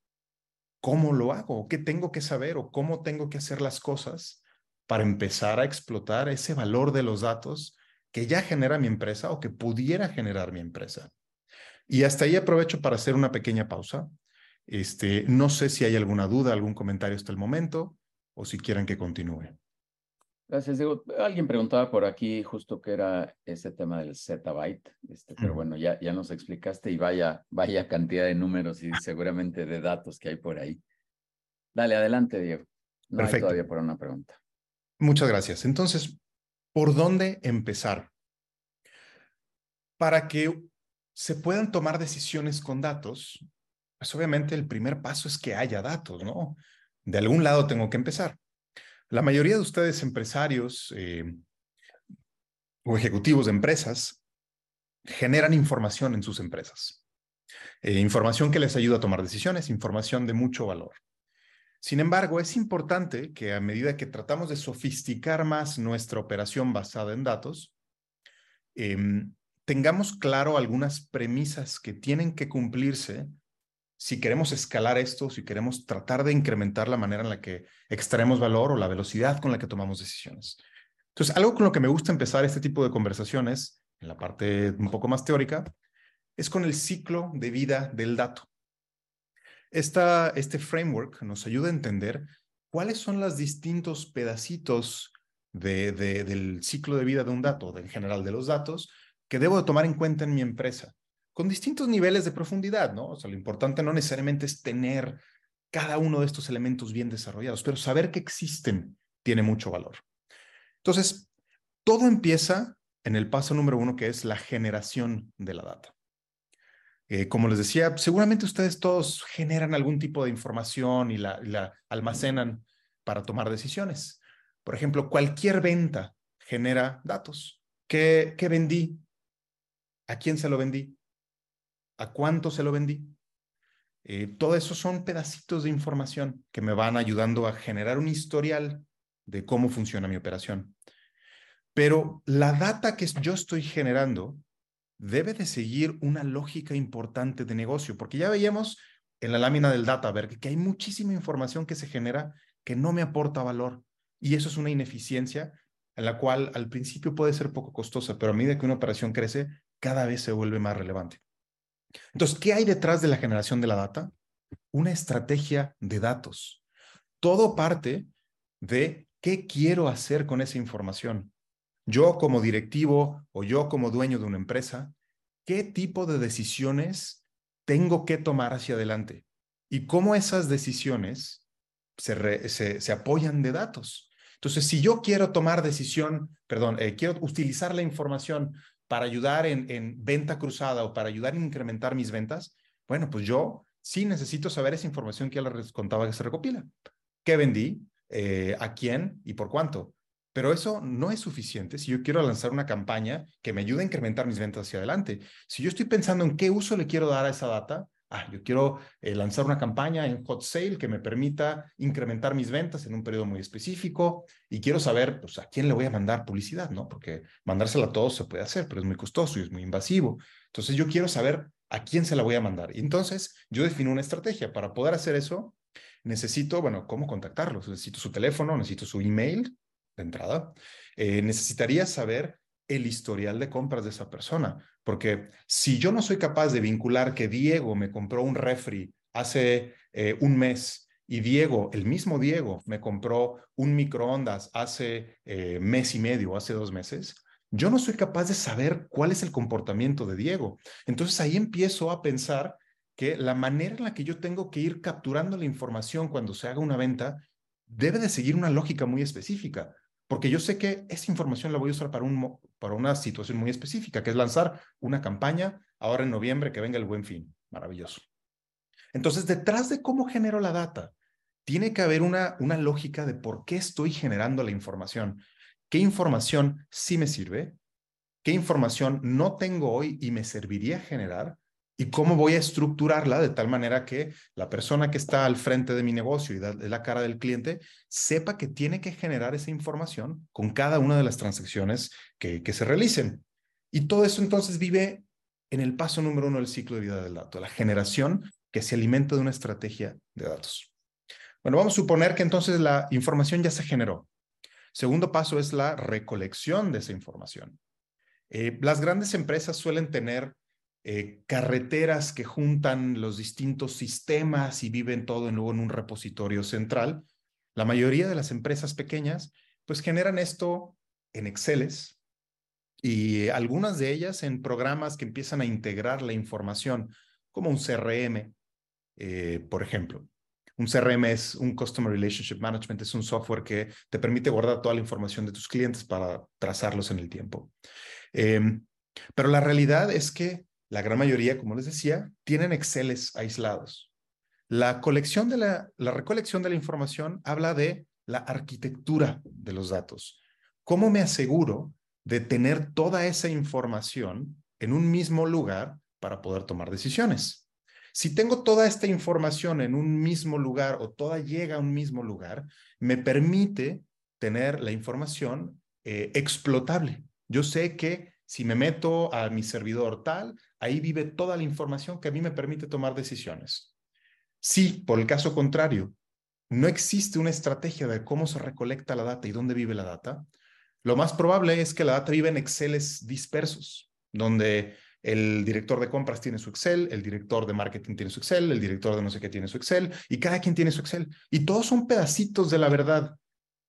¿cómo lo hago? ¿Qué tengo que saber o cómo tengo que hacer las cosas para empezar a explotar ese valor de los datos que ya genera mi empresa o que pudiera generar mi empresa. Y hasta ahí aprovecho para hacer una pequeña pausa. Este, no sé si hay alguna duda, algún comentario hasta el momento o si quieren que continúe. Gracias, Diego. Alguien preguntaba por aquí justo qué era ese tema del zettabyte, este, pero bueno, ya, ya nos explicaste y vaya, vaya cantidad de números y seguramente de datos que hay por ahí. Dale, adelante, Diego. No Perfecto. hay todavía por una pregunta. Muchas gracias. Entonces, ¿por dónde empezar? Para que se puedan tomar decisiones con datos, pues obviamente el primer paso es que haya datos, ¿no? De algún lado tengo que empezar. La mayoría de ustedes empresarios eh, o ejecutivos de empresas generan información en sus empresas. Eh, información que les ayuda a tomar decisiones, información de mucho valor. Sin embargo, es importante que a medida que tratamos de sofisticar más nuestra operación basada en datos, em, tengamos claro algunas premisas que tienen que cumplirse si queremos escalar esto, si queremos tratar de incrementar la manera en la que extraemos valor o la velocidad con la que tomamos decisiones. Entonces, algo con lo que me gusta empezar este tipo de conversaciones, en la parte un poco más teórica, es con el ciclo de vida del dato este framework nos ayuda a entender cuáles son los distintos pedacitos del ciclo de vida de un dato, en general de los datos, que debo de tomar en cuenta en mi empresa, con distintos niveles de profundidad, ¿no? O sea, lo importante no necesariamente es tener cada uno de estos elementos bien desarrollados, pero saber que existen tiene mucho valor. Entonces, todo empieza en el paso número uno, que es la generación de la data. Eh, como les decía, seguramente ustedes todos generan algún tipo de información y la, almacenan para tomar decisiones. Por ejemplo, cualquier venta genera datos. ¿Qué, ¿Qué vendí? ¿A quién se lo vendí? ¿A cuánto se lo vendí? Eh, todo eso son pedacitos de información que me van ayudando a generar un historial de cómo funciona mi operación. Pero la data que yo estoy generando debe de seguir una lógica importante de negocio, porque ya veíamos en la lámina del data ver que hay muchísima información que se genera que no me aporta valor. Y eso es una ineficiencia en la cual al principio puede ser poco costosa, pero a medida que una operación crece, cada vez se vuelve más relevante. Entonces, ¿qué hay detrás de la generación de la data? Una estrategia de datos. Todo parte de qué quiero hacer con esa información. Yo como directivo o yo como dueño de una empresa, ¿qué tipo de decisiones tengo que tomar hacia adelante? Y cómo esas decisiones se, se, apoyan de datos. Entonces, si yo quiero tomar decisión, perdón, eh, quiero utilizar la información para ayudar en, en venta cruzada o para ayudar en incrementar mis ventas, bueno, pues yo sí necesito saber esa información que ya les contaba que se recopila. ¿Qué vendí? Eh, ¿A quién? ¿Y por cuánto? Pero eso no es suficiente si yo quiero lanzar una campaña que me ayude a incrementar mis ventas hacia adelante. Si yo estoy pensando en qué uso le quiero dar a esa data, ah, yo quiero eh, lanzar una campaña en hot sale que me permita incrementar mis ventas en un periodo muy específico y quiero saber pues, a quién le voy a mandar publicidad, ¿no? Porque mandársela a todos se puede hacer, pero es muy costoso y es muy invasivo. Entonces yo quiero saber a quién se la voy a mandar. Y entonces yo defino una estrategia. Para poder hacer eso, necesito, bueno, ¿cómo contactarlos? Necesito su teléfono, necesito su email de entrada. Eh, necesitaría saber el historial de compras de esa persona. Porque si yo no soy capaz de vincular que Diego me compró un refri hace eh, un mes y Diego, el mismo Diego, me compró un microondas hace eh, mes y medio, hace dos meses, yo no soy capaz de saber cuál es el comportamiento de Diego. Entonces ahí empiezo a pensar que la manera en la que yo tengo que ir capturando la información cuando se haga una venta debe de seguir una lógica muy específica porque yo sé que esa información la voy a usar para, para una situación muy específica, que es lanzar una campaña ahora en noviembre que venga el buen fin. Maravilloso. Entonces, detrás de cómo genero la data, tiene que haber una, una lógica de por qué estoy generando la información. ¿Qué información sí me sirve? ¿Qué información no tengo hoy y me serviría generar? Y cómo voy a estructurarla de tal manera que la persona que está al frente de mi negocio y de la cara del cliente sepa que tiene que generar esa información con cada una de las transacciones que, que se realicen. Y todo eso entonces vive en el paso número uno del ciclo de vida del dato, la generación que se alimenta de una estrategia de datos. Bueno, vamos a suponer que entonces la información ya se generó. Segundo paso es la recolección de esa información. Eh, las grandes empresas suelen tener eh, carreteras que juntan los distintos sistemas y viven todo en, luego en un repositorio central. La mayoría de las empresas pequeñas pues generan esto en Exceles y algunas de ellas en programas que empiezan a integrar la información, como un CRM, eh, por ejemplo. Un CRM es un Customer Relationship Management, es un software que te permite guardar toda la información de tus clientes para trazarlos en el tiempo. Em, pero la realidad es que la gran mayoría, como les decía, tienen Exceles aislados. La recolección de la información habla de la arquitectura de los datos. ¿Cómo me aseguro de tener toda esa información en un mismo lugar para poder tomar decisiones? Si tengo toda esta información en un mismo lugar o toda llega a un mismo lugar, me permite tener la información eh, explotable. Yo sé que si me meto a mi servidor tal, ahí vive toda la información que a mí me permite tomar decisiones. Si, por el caso contrario, no existe una estrategia de cómo se recolecta la data y dónde vive la data, lo más probable es que la data vive en Exceles dispersos, donde el director de compras tiene su Excel, el director de marketing tiene su Excel, el director de no sé qué tiene su Excel, y cada quien tiene su Excel. Y todos son pedacitos de la verdad,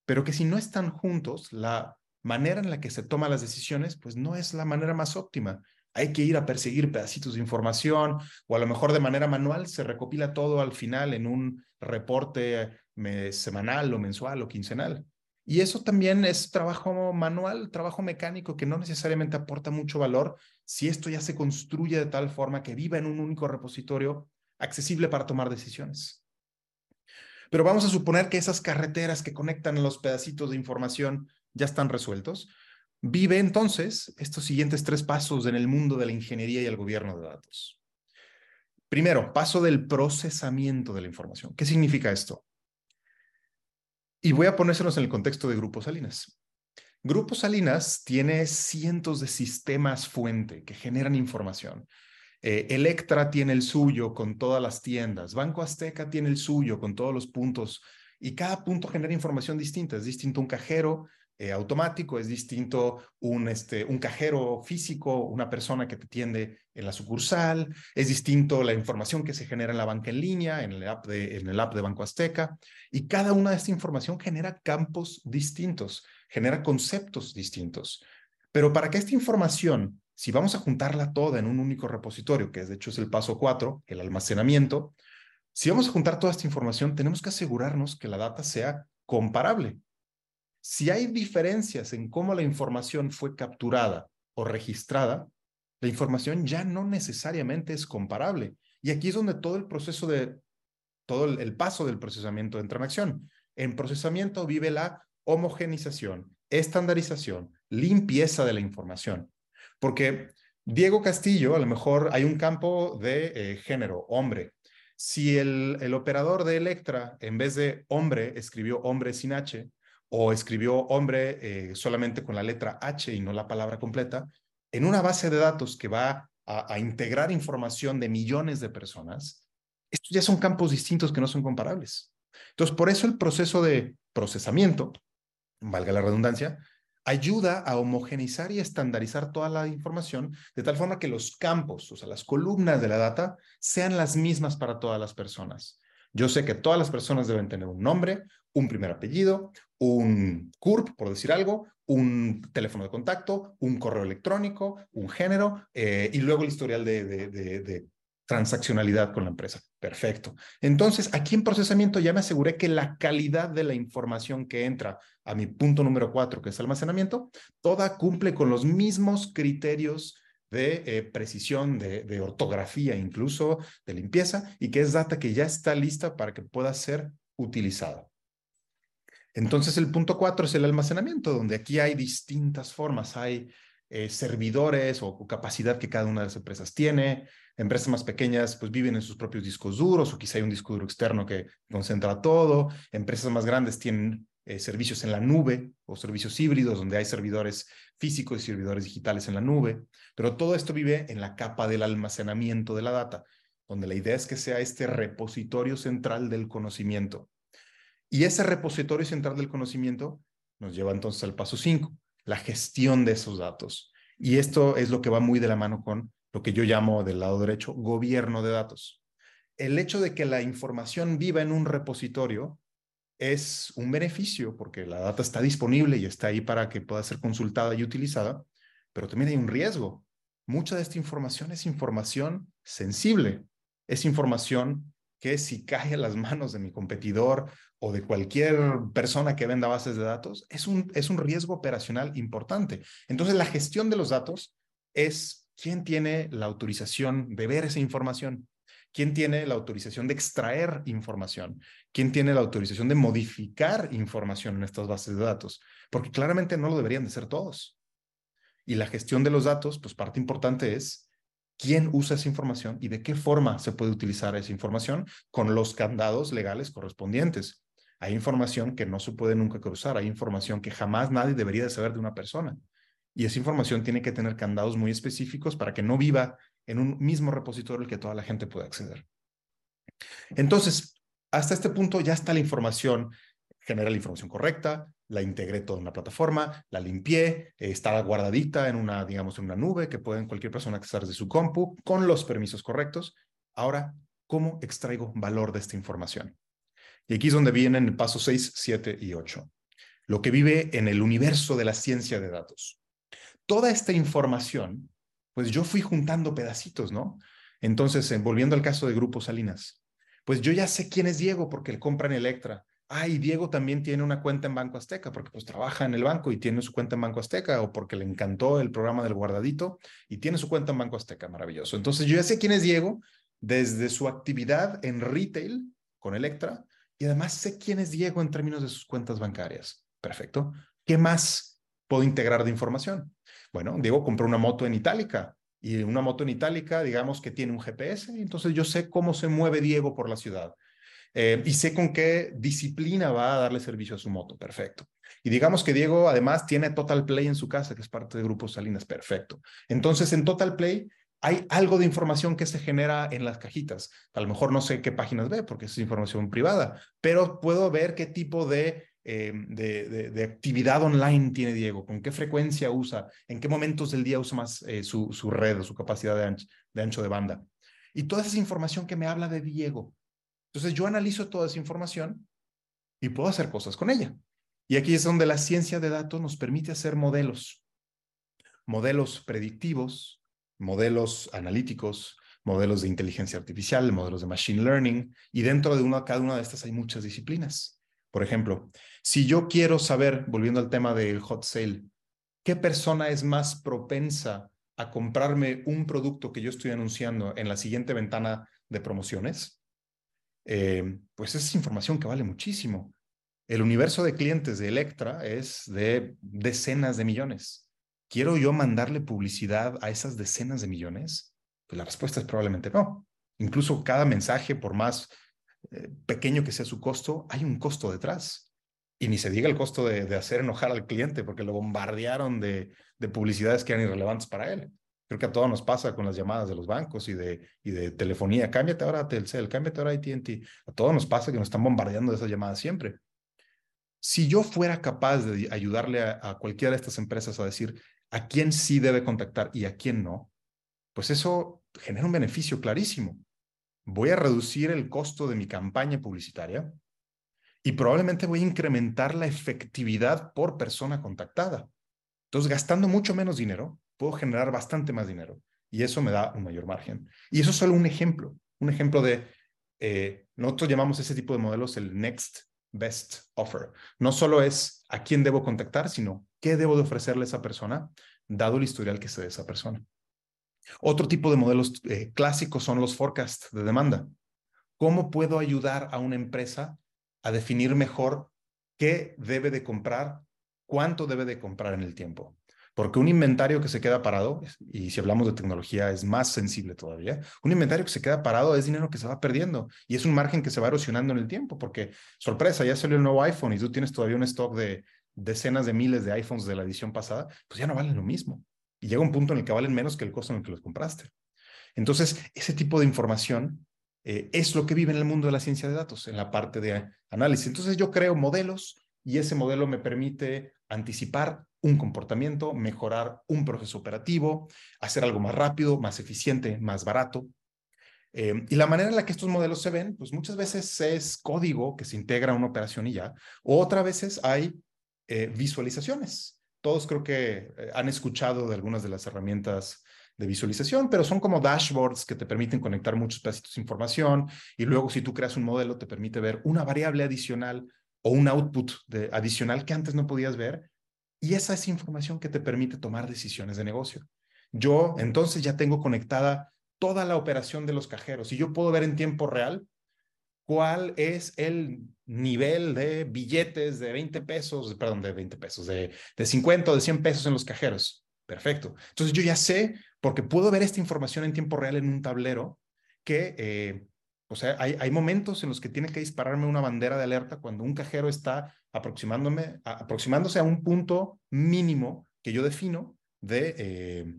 pero que si no están juntos, la manera en la que se toman las decisiones, pues no es la manera más óptima. hay que ir a perseguir pedacitos de información o a lo mejor de manera manual se recopila todo al final en un reporte semanal o mensual o quincenal. Y eso también es trabajo manual, trabajo mecánico que no necesariamente aporta mucho valor si esto ya se construye de tal forma que viva en un único repositorio accesible para tomar decisiones. Pero vamos a suponer que esas carreteras que conectan los pedacitos de información ya están resueltos. Vive entonces estos siguientes tres pasos en el mundo de la ingeniería y el gobierno de datos. Primero, paso del procesamiento de la información. ¿Qué significa esto? Y voy a ponérselos en el contexto de Grupo Salinas. Grupo Salinas tiene cientos de sistemas fuente que generan información. Eh, Electra tiene el suyo con todas las tiendas. Banco Azteca tiene el suyo con todos los puntos. Y cada punto genera información distinta. Es distinto un cajero eh, automático, es distinto un, este, un cajero físico, una persona que te atiende en la sucursal, es distinto la información que se genera en la banca en línea, en el app de, en el app de Banco Azteca, y cada una de esta información genera campos distintos, genera conceptos distintos. Pero para que esta información, si vamos a juntarla toda en un único repositorio, que de hecho es el paso cuatro, el almacenamiento, si vamos a juntar toda esta información, tenemos que asegurarnos que la data sea comparable. Si hay diferencias en cómo la información fue capturada o registrada, la información ya no necesariamente es comparable. Y aquí es donde todo el proceso de, todo el, paso del procesamiento entra en acción. En procesamiento vive la homogenización, estandarización, limpieza de la información. Porque Diego Castillo, a lo mejor hay un campo de eh, género, hombre. Si el, el operador de Electra, en vez de hombre, escribió hombre sin H, o escribió hombre eh, solamente con la letra H y no la palabra completa, en una base de datos que va a, integrar información de millones de personas, estos ya son campos distintos que no son comparables. Entonces, por eso el proceso de procesamiento, valga la redundancia, ayuda a homogeneizar y estandarizar toda la información de tal forma que los campos, o sea, las columnas de la data, sean las mismas para todas las personas. Yo sé que todas las personas deben tener un nombre, un primer apellido, un CURP, por decir algo, un teléfono de contacto, un correo electrónico, un género eh, y luego el historial de, de, transaccionalidad con la empresa. Perfecto. Entonces, aquí en procesamiento ya me aseguré que la calidad de la información que entra a mi punto número cuatro, que es almacenamiento, toda cumple con los mismos criterios de eh, precisión, de, ortografía incluso, de limpieza, y que es data que ya está lista para que pueda ser utilizada. Entonces el punto cuatro es el almacenamiento, donde aquí hay distintas formas, hay eh, servidores o, capacidad que cada una de las empresas tiene. Empresas más pequeñas pues viven en sus propios discos duros o quizá hay un disco duro externo que concentra todo. Empresas más grandes tienen eh, servicios en la nube o servicios híbridos donde hay servidores físicos y servidores digitales en la nube. Pero todo esto vive en la capa del almacenamiento de la data, donde la idea es que sea este repositorio central del conocimiento y ese repositorio central del conocimiento nos lleva entonces al paso 5, la gestión de esos datos. Y esto es lo que va muy de la mano con lo que yo llamo del lado derecho gobierno de datos. El hecho de que la información viva en un repositorio es un beneficio porque la data está disponible y está ahí para que pueda ser consultada y utilizada, pero también hay un riesgo. Mucha de esta información es información sensible, es información que si cae a las manos de mi competidor o de cualquier persona que venda bases de datos, es un, es un riesgo operacional importante. Entonces, la gestión de los datos es quién tiene la autorización de ver esa información, quién tiene la autorización de extraer información, quién tiene la autorización de modificar información en estas bases de datos, porque claramente no lo deberían de ser todos. Y la gestión de los datos, pues parte importante es quién usa esa información y de qué forma se puede utilizar esa información con los candados legales correspondientes. Hay información que no se puede nunca cruzar, hay información que jamás nadie debería de saber de una persona. Y esa información tiene que tener candados muy específicos para que no viva en un mismo repositorio al que toda la gente pueda acceder. Entonces, hasta este punto ya está la información, genera la información correcta, la integré toda en una plataforma, la limpié, eh, estaba guardadita en una, digamos, en una nube que pueden cualquier persona acceder de su compu con los permisos correctos. Ahora, ¿cómo extraigo valor de esta información? Y aquí es donde vienen el paso 6, 7 y 8. Lo que vive en el universo de la ciencia de datos. Toda esta información pues yo fui juntando pedacitos, ¿no? Entonces, volviendo al caso de Grupo Salinas, pues yo ya sé quién es Diego porque él compra en Electra. Ah, Diego también tiene una cuenta en Banco Azteca porque pues trabaja en el banco y tiene su cuenta en Banco Azteca o porque le encantó el programa del guardadito y tiene su cuenta en Banco Azteca, maravilloso. Entonces yo ya sé quién es Diego desde su actividad en retail con Electra y además sé quién es Diego en términos de sus cuentas bancarias. Perfecto. ¿Qué más puedo integrar de información? Bueno, Diego compró una moto en Itálica y una moto en Itálica, digamos que tiene un GPS, entonces yo sé cómo se mueve Diego por la ciudad. Eh, y sé con qué disciplina va a darle servicio a su moto. Perfecto. Y digamos que Diego además tiene Total Play en su casa, que es parte de Grupo Salinas. Perfecto. Entonces en Total Play hay algo de información que se genera en las cajitas. A lo mejor no sé qué páginas ve porque es información privada, pero puedo ver qué tipo de, eh, de, actividad online tiene Diego, con qué frecuencia usa, en qué momentos del día usa más eh, su, su red o su capacidad de ancho, de de banda. Y toda esa información que me habla de Diego. Entonces yo analizo toda esa información y puedo hacer cosas con ella. Y aquí es donde la ciencia de datos nos permite hacer modelos, modelos predictivos, modelos analíticos, modelos de inteligencia artificial, modelos de machine learning, y dentro de cada una de estas hay muchas disciplinas. Por ejemplo, si yo quiero saber, volviendo al tema del hot sale, qué persona es más propensa a comprarme un producto que yo estoy anunciando en la siguiente ventana de promociones, eh, pues esa es información que vale muchísimo. El universo de clientes de Electra es de decenas de millones. ¿Quiero yo mandarle publicidad a esas decenas de millones? Pues la respuesta es probablemente no. Incluso cada mensaje, por más eh, pequeño que sea su costo, hay un costo detrás. Y ni se diga el costo de, hacer enojar al cliente porque lo bombardearon de, de publicidades que eran irrelevantes para él. Creo que a todos nos pasa con las llamadas de los bancos y de, y de telefonía. Cámbiate ahora a Telcel, cámbiate ahora a AT&T. A todos nos pasa que nos están bombardeando de esas llamadas siempre. Si yo fuera capaz de ayudarle a, cualquiera de estas empresas a decir a quién sí debe contactar y a quién no, pues eso genera un beneficio clarísimo. Voy a reducir el costo de mi campaña publicitaria y probablemente voy a incrementar la efectividad por persona contactada. Entonces, gastando mucho menos dinero, puedo generar bastante más dinero y eso me da un mayor margen. Y eso es solo un ejemplo, un ejemplo de, eh, nosotros llamamos ese tipo de modelos el next best offer. No solo es a quién debo contactar, sino qué debo de ofrecerle a esa persona, dado el historial que se de esa persona. Otro tipo de modelos eh, clásicos son los forecasts de demanda. ¿Cómo puedo ayudar a una empresa a definir mejor qué debe de comprar, cuánto debe de comprar en el tiempo? Porque un inventario que se queda parado, y si hablamos de tecnología es más sensible todavía, un inventario que se queda parado es dinero que se va perdiendo y es un margen que se va erosionando en el tiempo, porque sorpresa, ya salió el nuevo iPhone y tú tienes todavía un stock de decenas de miles de iPhones de la edición pasada, pues ya no valen lo mismo. Y llega un punto en el que valen menos que el costo en el que los compraste. Entonces, ese tipo de información eh, es lo que vive en el mundo de la ciencia de datos, en la parte de análisis. Entonces, yo creo modelos y ese modelo me permite anticipar un comportamiento, mejorar un proceso operativo, hacer algo más rápido, más eficiente, más barato. Eh, y la manera en la que estos modelos se ven, pues muchas veces es código que se integra a una operación y ya, o otras veces hay eh, visualizaciones. Todos creo que eh, han escuchado de algunas de las herramientas de visualización, pero son como dashboards que te permiten conectar muchos pedacitos de información y luego si tú creas un modelo te permite ver una variable adicional o un output de, adicional que antes no podías ver y esa es información que te permite tomar decisiones de negocio. Yo entonces ya tengo conectada toda la operación de los cajeros y yo puedo ver en tiempo real cuál es el nivel de billetes de 20 pesos, perdón, de 20 pesos, de, de 50 o de 100 pesos en los cajeros. Perfecto. Entonces yo ya sé, porque puedo ver esta información en tiempo real en un tablero, que eh, o sea, hay, hay, momentos en los que tiene que dispararme una bandera de alerta cuando un cajero está aproximándome, aproximándose a un punto mínimo que yo defino de, eh,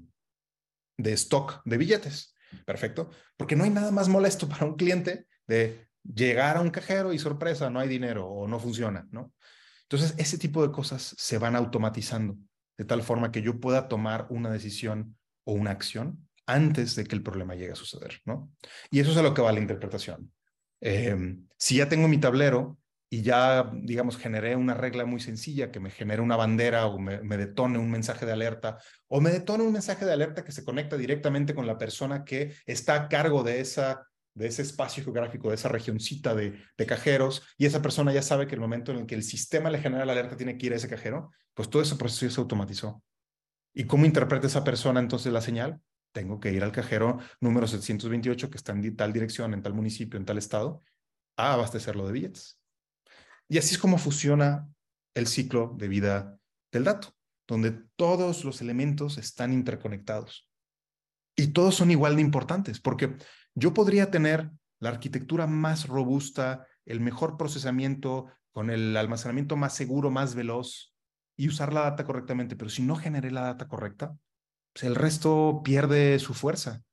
de stock de billetes. Perfecto. Porque no hay nada más molesto para un cliente de llegar a un cajero y sorpresa, no hay dinero o no funciona, ¿no? Entonces, ese tipo de cosas se van automatizando de tal forma que yo pueda tomar una decisión o una acción antes de que el problema llegue a suceder, ¿no? Y eso es a lo que va la interpretación. Em, si ya tengo mi tablero y ya, digamos, generé una regla muy sencilla que me genere una bandera o me, detone un mensaje de alerta o me detone un mensaje de alerta que se conecta directamente con la persona que está a cargo de, esa, de ese espacio geográfico, de esa regioncita de, de cajeros y esa persona ya sabe que el momento en el que el sistema le genera la alerta tiene que ir a ese cajero, pues todo ese proceso ya se automatizó. ¿Y cómo interpreta esa persona entonces la señal? Tengo que ir al cajero número 728 que está en tal dirección, en tal municipio, en tal estado, a abastecerlo de billetes. Y así es como funciona el ciclo de vida del dato, donde todos los elementos están interconectados. Y todos son igual de importantes, porque yo podría tener la arquitectura más robusta, el mejor procesamiento, con el almacenamiento más seguro, más veloz, y usar la data correctamente, pero si no generé la data correcta, pues el resto pierde su fuerza.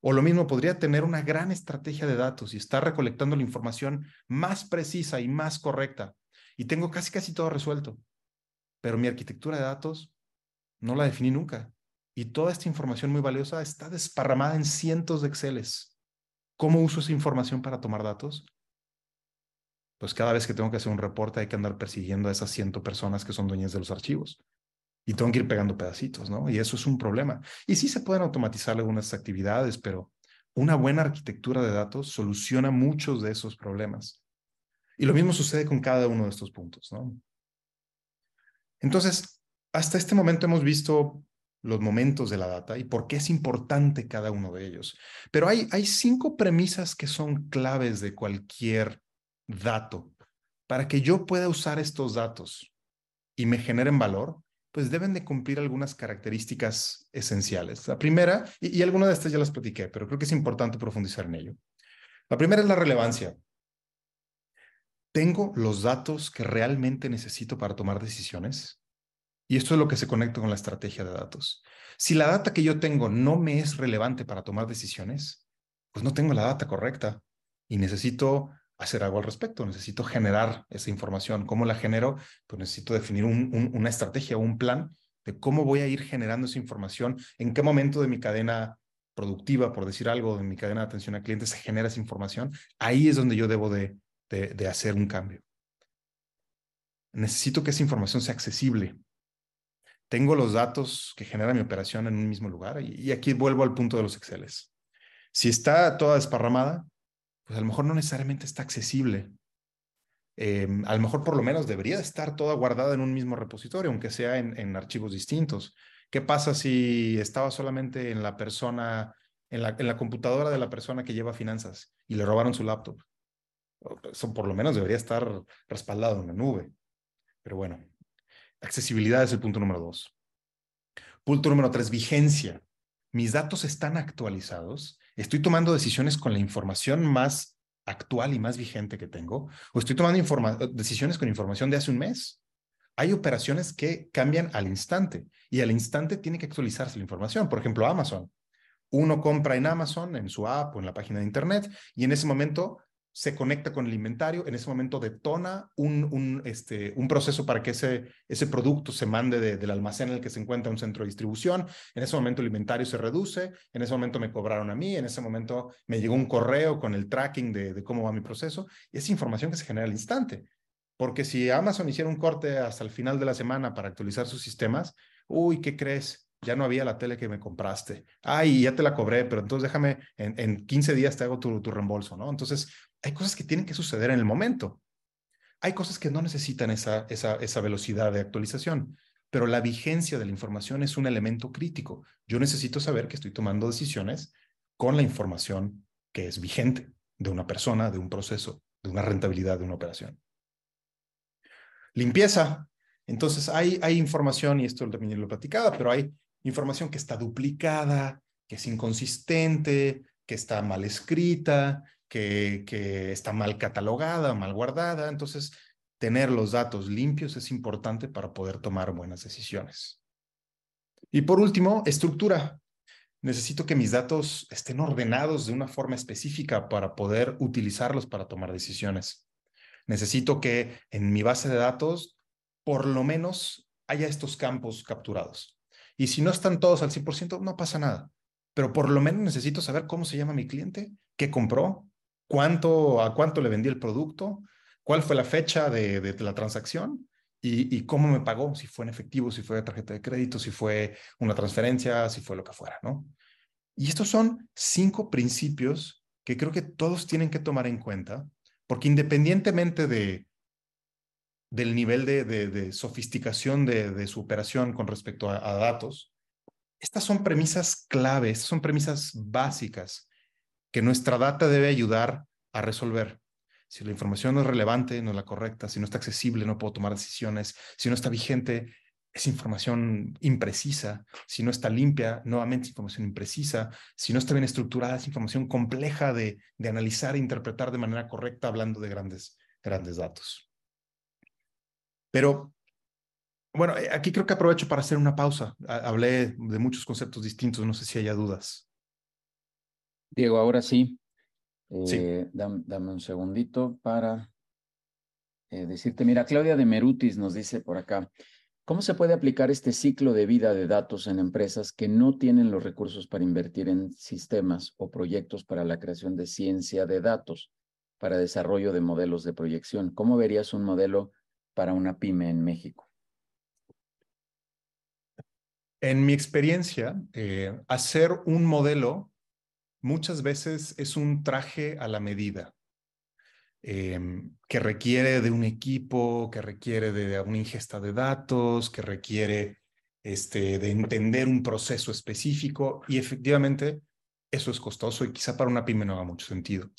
O lo mismo, podría tener una gran estrategia de datos y estar recolectando la información más precisa y más correcta. Y tengo casi, casi todo resuelto. Pero mi arquitectura de datos no la definí nunca. Y toda esta información muy valiosa está desparramada en cientos de Exceles. ¿Cómo uso esa información para tomar datos? Pues cada vez que tengo que hacer un reporte hay que andar persiguiendo a esas ciento personas que son dueñas de los archivos y tengo que ir pegando pedacitos, ¿no? Y eso es un problema. Y sí se pueden automatizar algunas actividades, pero una buena arquitectura de datos soluciona muchos de esos problemas. Y lo mismo sucede con cada uno de estos puntos, ¿no? Entonces, hasta este momento hemos visto los momentos de la data y por qué es importante cada uno de ellos. Pero hay, hay cinco premisas que son claves de cualquier dato para que yo pueda usar estos datos y me generen valor pues deben de cumplir algunas características esenciales. La primera, y, y algunas de estas ya las platiqué, pero creo que es importante profundizar en ello. La primera es la relevancia. ¿Tengo los datos que realmente necesito para tomar decisiones? Y esto es lo que se conecta con la estrategia de datos. Si la data que yo tengo no me es relevante para tomar decisiones, pues no tengo la data correcta y necesito hacer algo al respecto, necesito generar esa información. ¿Cómo la genero? Pues necesito definir una estrategia un plan de cómo voy a ir generando esa información, en qué momento de mi cadena productiva, por decir algo, de mi cadena de atención al cliente se genera esa información. Ahí es donde yo debo de, de hacer un cambio. Necesito que esa información sea accesible. Tengo los datos que genera mi operación en un mismo lugar y, aquí vuelvo al punto de los Exceles. Si está toda desparramada, pues a lo mejor no necesariamente está accesible. Em, a lo mejor por lo menos debería estar toda guardada en un mismo repositorio, aunque sea en, archivos distintos. ¿Qué pasa si estaba solamente en la persona, en la, computadora de la persona que lleva finanzas y le robaron su laptop? Eso por lo menos debería estar respaldado en la nube. Pero bueno, accesibilidad es el punto número dos. Punto número tres, vigencia. Mis datos están actualizados ¿Estoy tomando decisiones con la información más actual y más vigente que tengo? ¿O estoy tomando decisiones con información de hace un mes? Hay operaciones que cambian al instante y al instante tiene que actualizarse la información. Por ejemplo, Amazon. Uno compra en Amazon, en su app o en la página de Internet y en ese momento se conecta con el inventario, en ese momento detona un, un, este, un proceso para que ese, ese producto se mande del almacén en el que se encuentra un centro de distribución, en ese momento el inventario se reduce, en ese momento me cobraron a mí, en ese momento me llegó un correo con el tracking de, cómo va mi proceso, y es información que se genera al instante. Porque si Amazon hiciera un corte hasta el final de la semana para actualizar sus sistemas, uy, ¿qué crees? ya no había la tele que me compraste. Ay, ya te la cobré, pero entonces déjame, en, en 15 días te hago tu, tu, reembolso, ¿no? Entonces, hay cosas que tienen que suceder en el momento. Hay cosas que no necesitan esa, esa, esa velocidad de actualización, pero la vigencia de la información es un elemento crítico. Yo necesito saber que estoy tomando decisiones con la información que es vigente de una persona, de un proceso, de una rentabilidad de una operación. Limpieza. Entonces, hay, hay información, y esto también lo he platicado, pero hay información que está duplicada, que es inconsistente, que está mal escrita, que, está mal catalogada, mal guardada. Entonces, tener los datos limpios es importante para poder tomar buenas decisiones. Y por último, estructura. Necesito que mis datos estén ordenados de una forma específica para poder utilizarlos para tomar decisiones. Necesito que en mi base de datos, por lo menos, haya estos campos capturados. Y si no están todos al 100%, no pasa nada. Pero por lo menos necesito saber cómo se llama mi cliente, qué compró, cuánto, a cuánto le vendí el producto, ¿Cuál fue la fecha de, la transacción? Y, cómo me pagó, si fue en efectivo, si fue de tarjeta de crédito, si fue una transferencia, si fue lo que fuera, ¿no? Y estos son cinco principios que creo que todos tienen que tomar en cuenta, porque independientemente de, del nivel de, de, sofisticación de, su operación con respecto a, a datos, estas son premisas claves, son premisas básicas que nuestra data debe ayudar a resolver. Si la información no es relevante, no es la correcta, si no está accesible, no puedo tomar decisiones, si no está vigente, es información imprecisa, si no está limpia, nuevamente es información imprecisa, si no está bien estructurada, es información compleja de, de analizar e interpretar de manera correcta hablando de grandes, grandes datos. Pero, bueno, eh, aquí creo que aprovecho para hacer una pausa. Hablé de muchos conceptos distintos, no sé si haya dudas. Diego, ahora sí. Eh, dame, un segundito para eh, decirte, mira, Claudia de Merutis nos dice por acá, ¿cómo se puede aplicar este ciclo de vida de datos en empresas que no tienen los recursos para invertir en sistemas o proyectos para la creación de ciencia de datos, para desarrollo de modelos de proyección? ¿Cómo verías un modelo para una pyme en México? En mi experiencia, eh, hacer un modelo muchas veces es un traje a la medida em, que requiere de un equipo, que requiere de una ingesta de datos, que requiere este, de entender un proceso específico y efectivamente eso es costoso y quizá para una pyme no haga mucho sentido.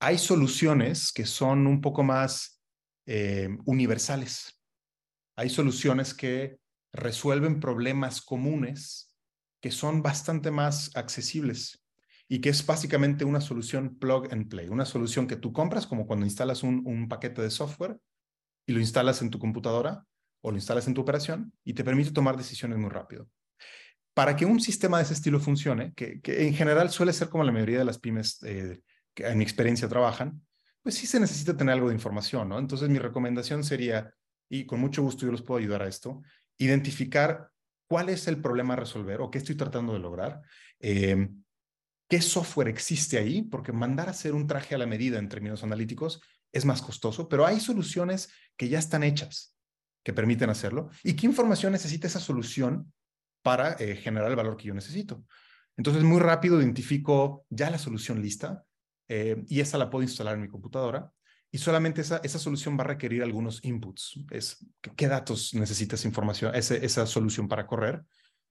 Hay soluciones que son un poco más em, universales. Hay soluciones que resuelven problemas comunes que son bastante más accesibles y que es básicamente una solución plug and play, una solución que tú compras como cuando instalas un, un paquete de software y lo instalas en tu computadora o lo instalas en tu operación y te permite tomar decisiones muy rápido. Para que un sistema de ese estilo funcione, que, que en general suele ser como la mayoría de las pymes eh, que en mi experiencia trabajan, pues sí se necesita tener algo de información, ¿no? Entonces mi recomendación sería, y con mucho gusto yo los puedo ayudar a esto, identificar cuál es el problema a resolver o qué estoy tratando de lograr, eh, qué software existe ahí, porque mandar a hacer un traje a la medida en términos analíticos es más costoso, pero hay soluciones que ya están hechas que permiten hacerlo y qué información necesita esa solución para eh, generar el valor que yo necesito. Entonces, muy rápido identifico ya la solución lista eh, y esa la puedo instalar en mi computadora y solamente esa, esa solución va a requerir algunos inputs. Es qué datos necesita esa información, esa solución para correr.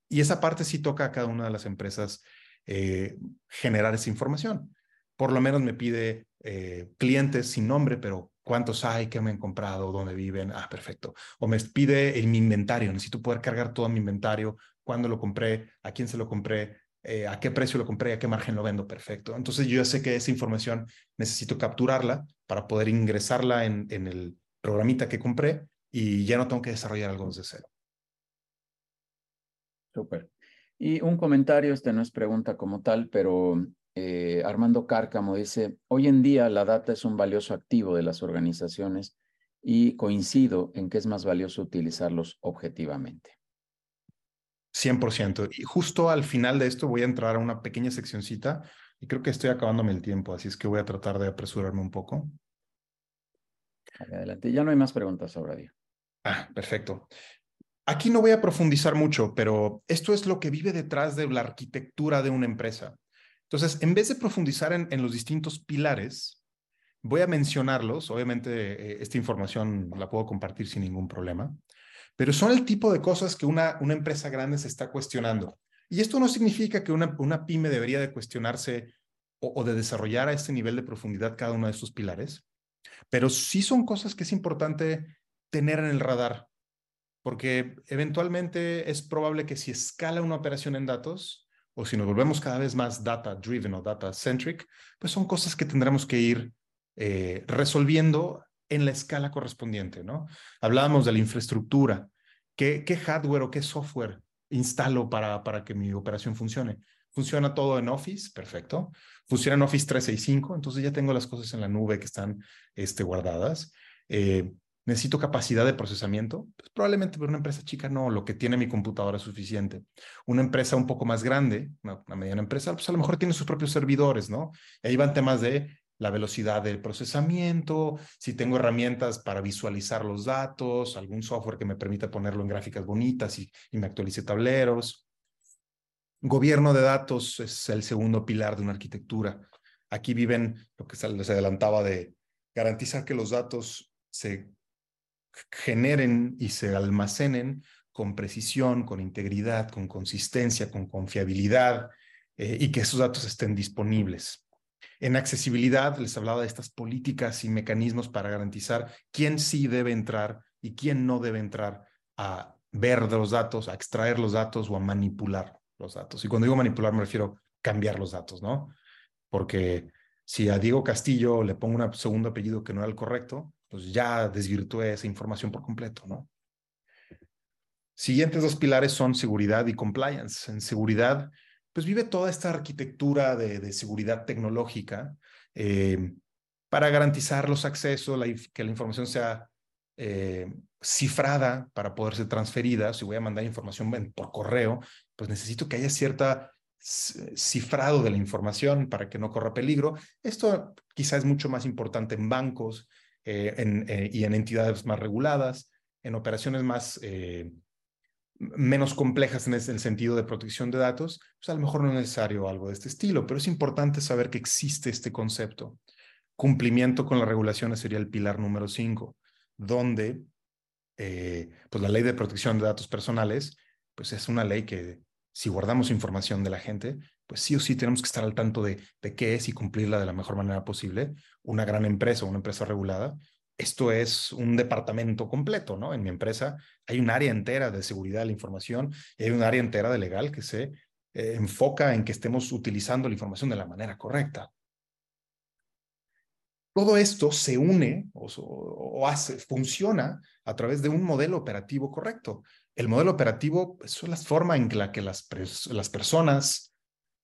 Y esa parte sí toca a cada una de las empresas eh, generar esa información. Por lo menos me pide eh, clientes sin nombre, pero cuántos hay, qué me han comprado, dónde viven. Ah, perfecto. O me pide el, mi inventario. Necesito poder cargar todo mi inventario, cuándo lo compré, a quién se lo compré, eh, a qué precio lo compré, a qué margen lo vendo. Perfecto. Entonces yo ya sé que esa información necesito capturarla para poder ingresarla en, en el programita que compré y ya no tengo que desarrollar algo desde cero. Súper. Y un comentario, este no es pregunta como tal, pero eh, Armando Cárcamo dice, hoy en día la data es un valioso activo de las organizaciones y coincido en que es más valioso utilizarlos objetivamente. 100%. Y justo al final de esto voy a entrar a una pequeña seccioncita y creo que estoy acabándome el tiempo, así es que voy a tratar de apresurarme un poco. Adelante, ya no hay más preguntas ahora, día. Ah, perfecto. Aquí no voy a profundizar mucho, pero esto es lo que vive detrás de la arquitectura de una empresa. Entonces, en vez de profundizar en, los distintos pilares, voy a mencionarlos. Obviamente, eh, esta información la puedo compartir sin ningún problema, pero son el tipo de cosas que una, una empresa grande se está cuestionando. Y esto no significa que una, una pyme debería de cuestionarse o, de desarrollar a este nivel de profundidad cada uno de estos pilares, pero sí son cosas que es importante tener en el radar porque eventualmente es probable que si escala una operación en datos o si nos volvemos cada vez más data driven o data centric, pues son cosas que tendremos que ir eh, resolviendo en la escala correspondiente, ¿no? Hablábamos de la infraestructura, ¿qué, hardware o qué software instalo para, para que mi operación funcione? ¿Funciona todo en Office? Perfecto. ¿Funciona en Office 365? Entonces ya tengo las cosas en la nube que están este, guardadas. Eh, necesito capacidad de procesamiento, pues probablemente para una empresa chica no, lo que tiene mi computadora es suficiente. Una empresa un poco más grande, una, mediana empresa, pues a lo mejor tiene sus propios servidores, ¿no? ahí van temas de la velocidad del procesamiento, si tengo herramientas para visualizar los datos, algún software que me permita ponerlo en gráficas bonitas y, me actualice tableros. Gobierno de datos es el segundo pilar de una arquitectura. Aquí viven lo que les adelantaba de garantizar que los datos se generen y se almacenen con precisión, con integridad, con consistencia, con confiabilidad eh, y que esos datos estén disponibles. En accesibilidad les hablaba de estas políticas y mecanismos para garantizar quién sí debe entrar y quién no debe entrar a ver los datos, a extraer los datos o a manipular los datos. Y cuando digo manipular me refiero a cambiar los datos, ¿no? Porque si a Diego Castillo le pongo un segundo apellido que no era el correcto, pues ya desvirtué esa información por completo, ¿no? Siguientes dos pilares son seguridad y compliance. En seguridad, pues vive toda esta arquitectura de, seguridad tecnológica eh, para garantizar los accesos, que la información sea eh, cifrada para poder ser transferida. Si voy a mandar información por correo, pues necesito que haya cierta cifrado de la información para que no corra peligro. Esto quizás es mucho más importante en bancos eh, y en entidades más reguladas, en operaciones más menos complejas en el sentido de protección de datos, pues a lo mejor no es necesario algo de este estilo, pero es importante saber que existe este concepto. Cumplimiento con las regulaciones sería el pilar número 5, donde eh, pues la ley de protección de datos personales, pues es una ley que si guardamos información de la gente, pues sí o sí tenemos que estar al tanto de, de qué es y cumplirla de la mejor manera posible. Una gran empresa una empresa regulada esto es un departamento completo, ¿no? En mi empresa hay un área entera de seguridad de la información y hay un área entera de legal que se eh, enfoca en que estemos utilizando la información de la manera correcta. Todo esto se une o, hace, funciona a través de un modelo operativo correcto. El modelo operativo es la forma en la que las, las personas,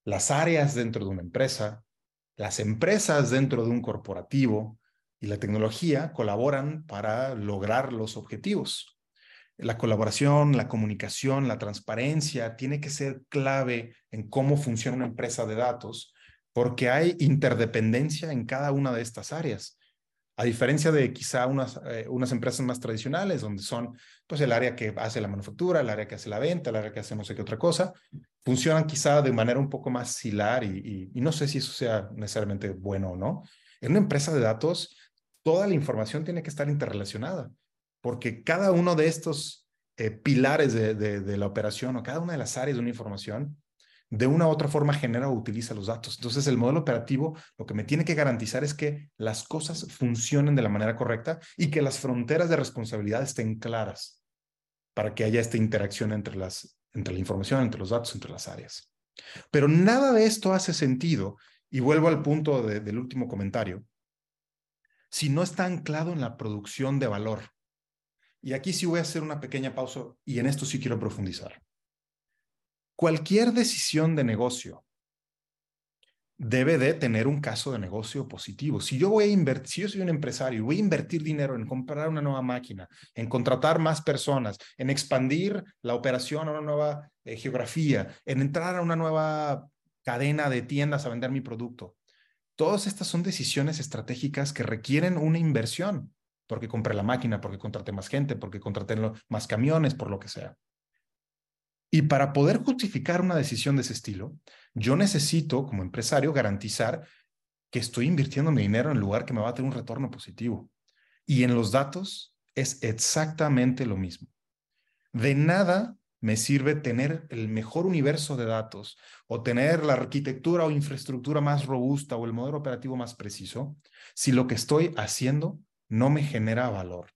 las áreas dentro de una empresa, las empresas dentro de un corporativo, y la tecnología colaboran para lograr los objetivos. La colaboración, la comunicación, la transparencia tiene que ser clave en cómo funciona una empresa de datos, porque hay interdependencia en cada una de estas áreas. A diferencia de quizá unas, eh, unas empresas más tradicionales, donde son pues el área que hace la manufactura, el área que hace la venta, el área que hace no sé qué otra cosa, funcionan quizá de manera un poco más similar y, y no sé si eso sea necesariamente bueno o no. En una empresa de datos, toda la información tiene que estar interrelacionada, porque cada uno de estos eh, pilares de, la operación o cada una de las áreas de una información, de una u otra forma genera o utiliza los datos. Entonces, el modelo operativo lo que me tiene que garantizar es que las cosas funcionen de la manera correcta y que las fronteras de responsabilidad estén claras para que haya esta interacción entre, las, entre la información, entre los datos, entre las áreas. Pero nada de esto hace sentido, y vuelvo al punto del último comentario, si no está anclado en la producción de valor. Y aquí sí voy a hacer una pequeña pausa y en esto sí quiero profundizar. Cualquier decisión de negocio debe de tener un caso de negocio positivo. Si yo voy a invertir, si yo soy un empresario y voy a invertir dinero en comprar una nueva máquina, en contratar más personas, en expandir la operación a una nueva eh, geografía, en entrar a una nueva cadena de tiendas a vender mi producto, Todas estas son decisiones estratégicas que requieren una inversión, porque compré la máquina, porque contraté más gente, porque contraté más camiones, por lo que sea. Y para poder justificar una decisión de ese estilo, yo necesito, como empresario, garantizar que estoy invirtiendo mi dinero en el lugar que me va a tener un retorno positivo. Y en los datos es exactamente lo mismo. De nada me sirve tener el mejor universo de datos o tener la arquitectura o infraestructura más robusta o el modelo operativo más preciso si lo que estoy haciendo no me genera valor.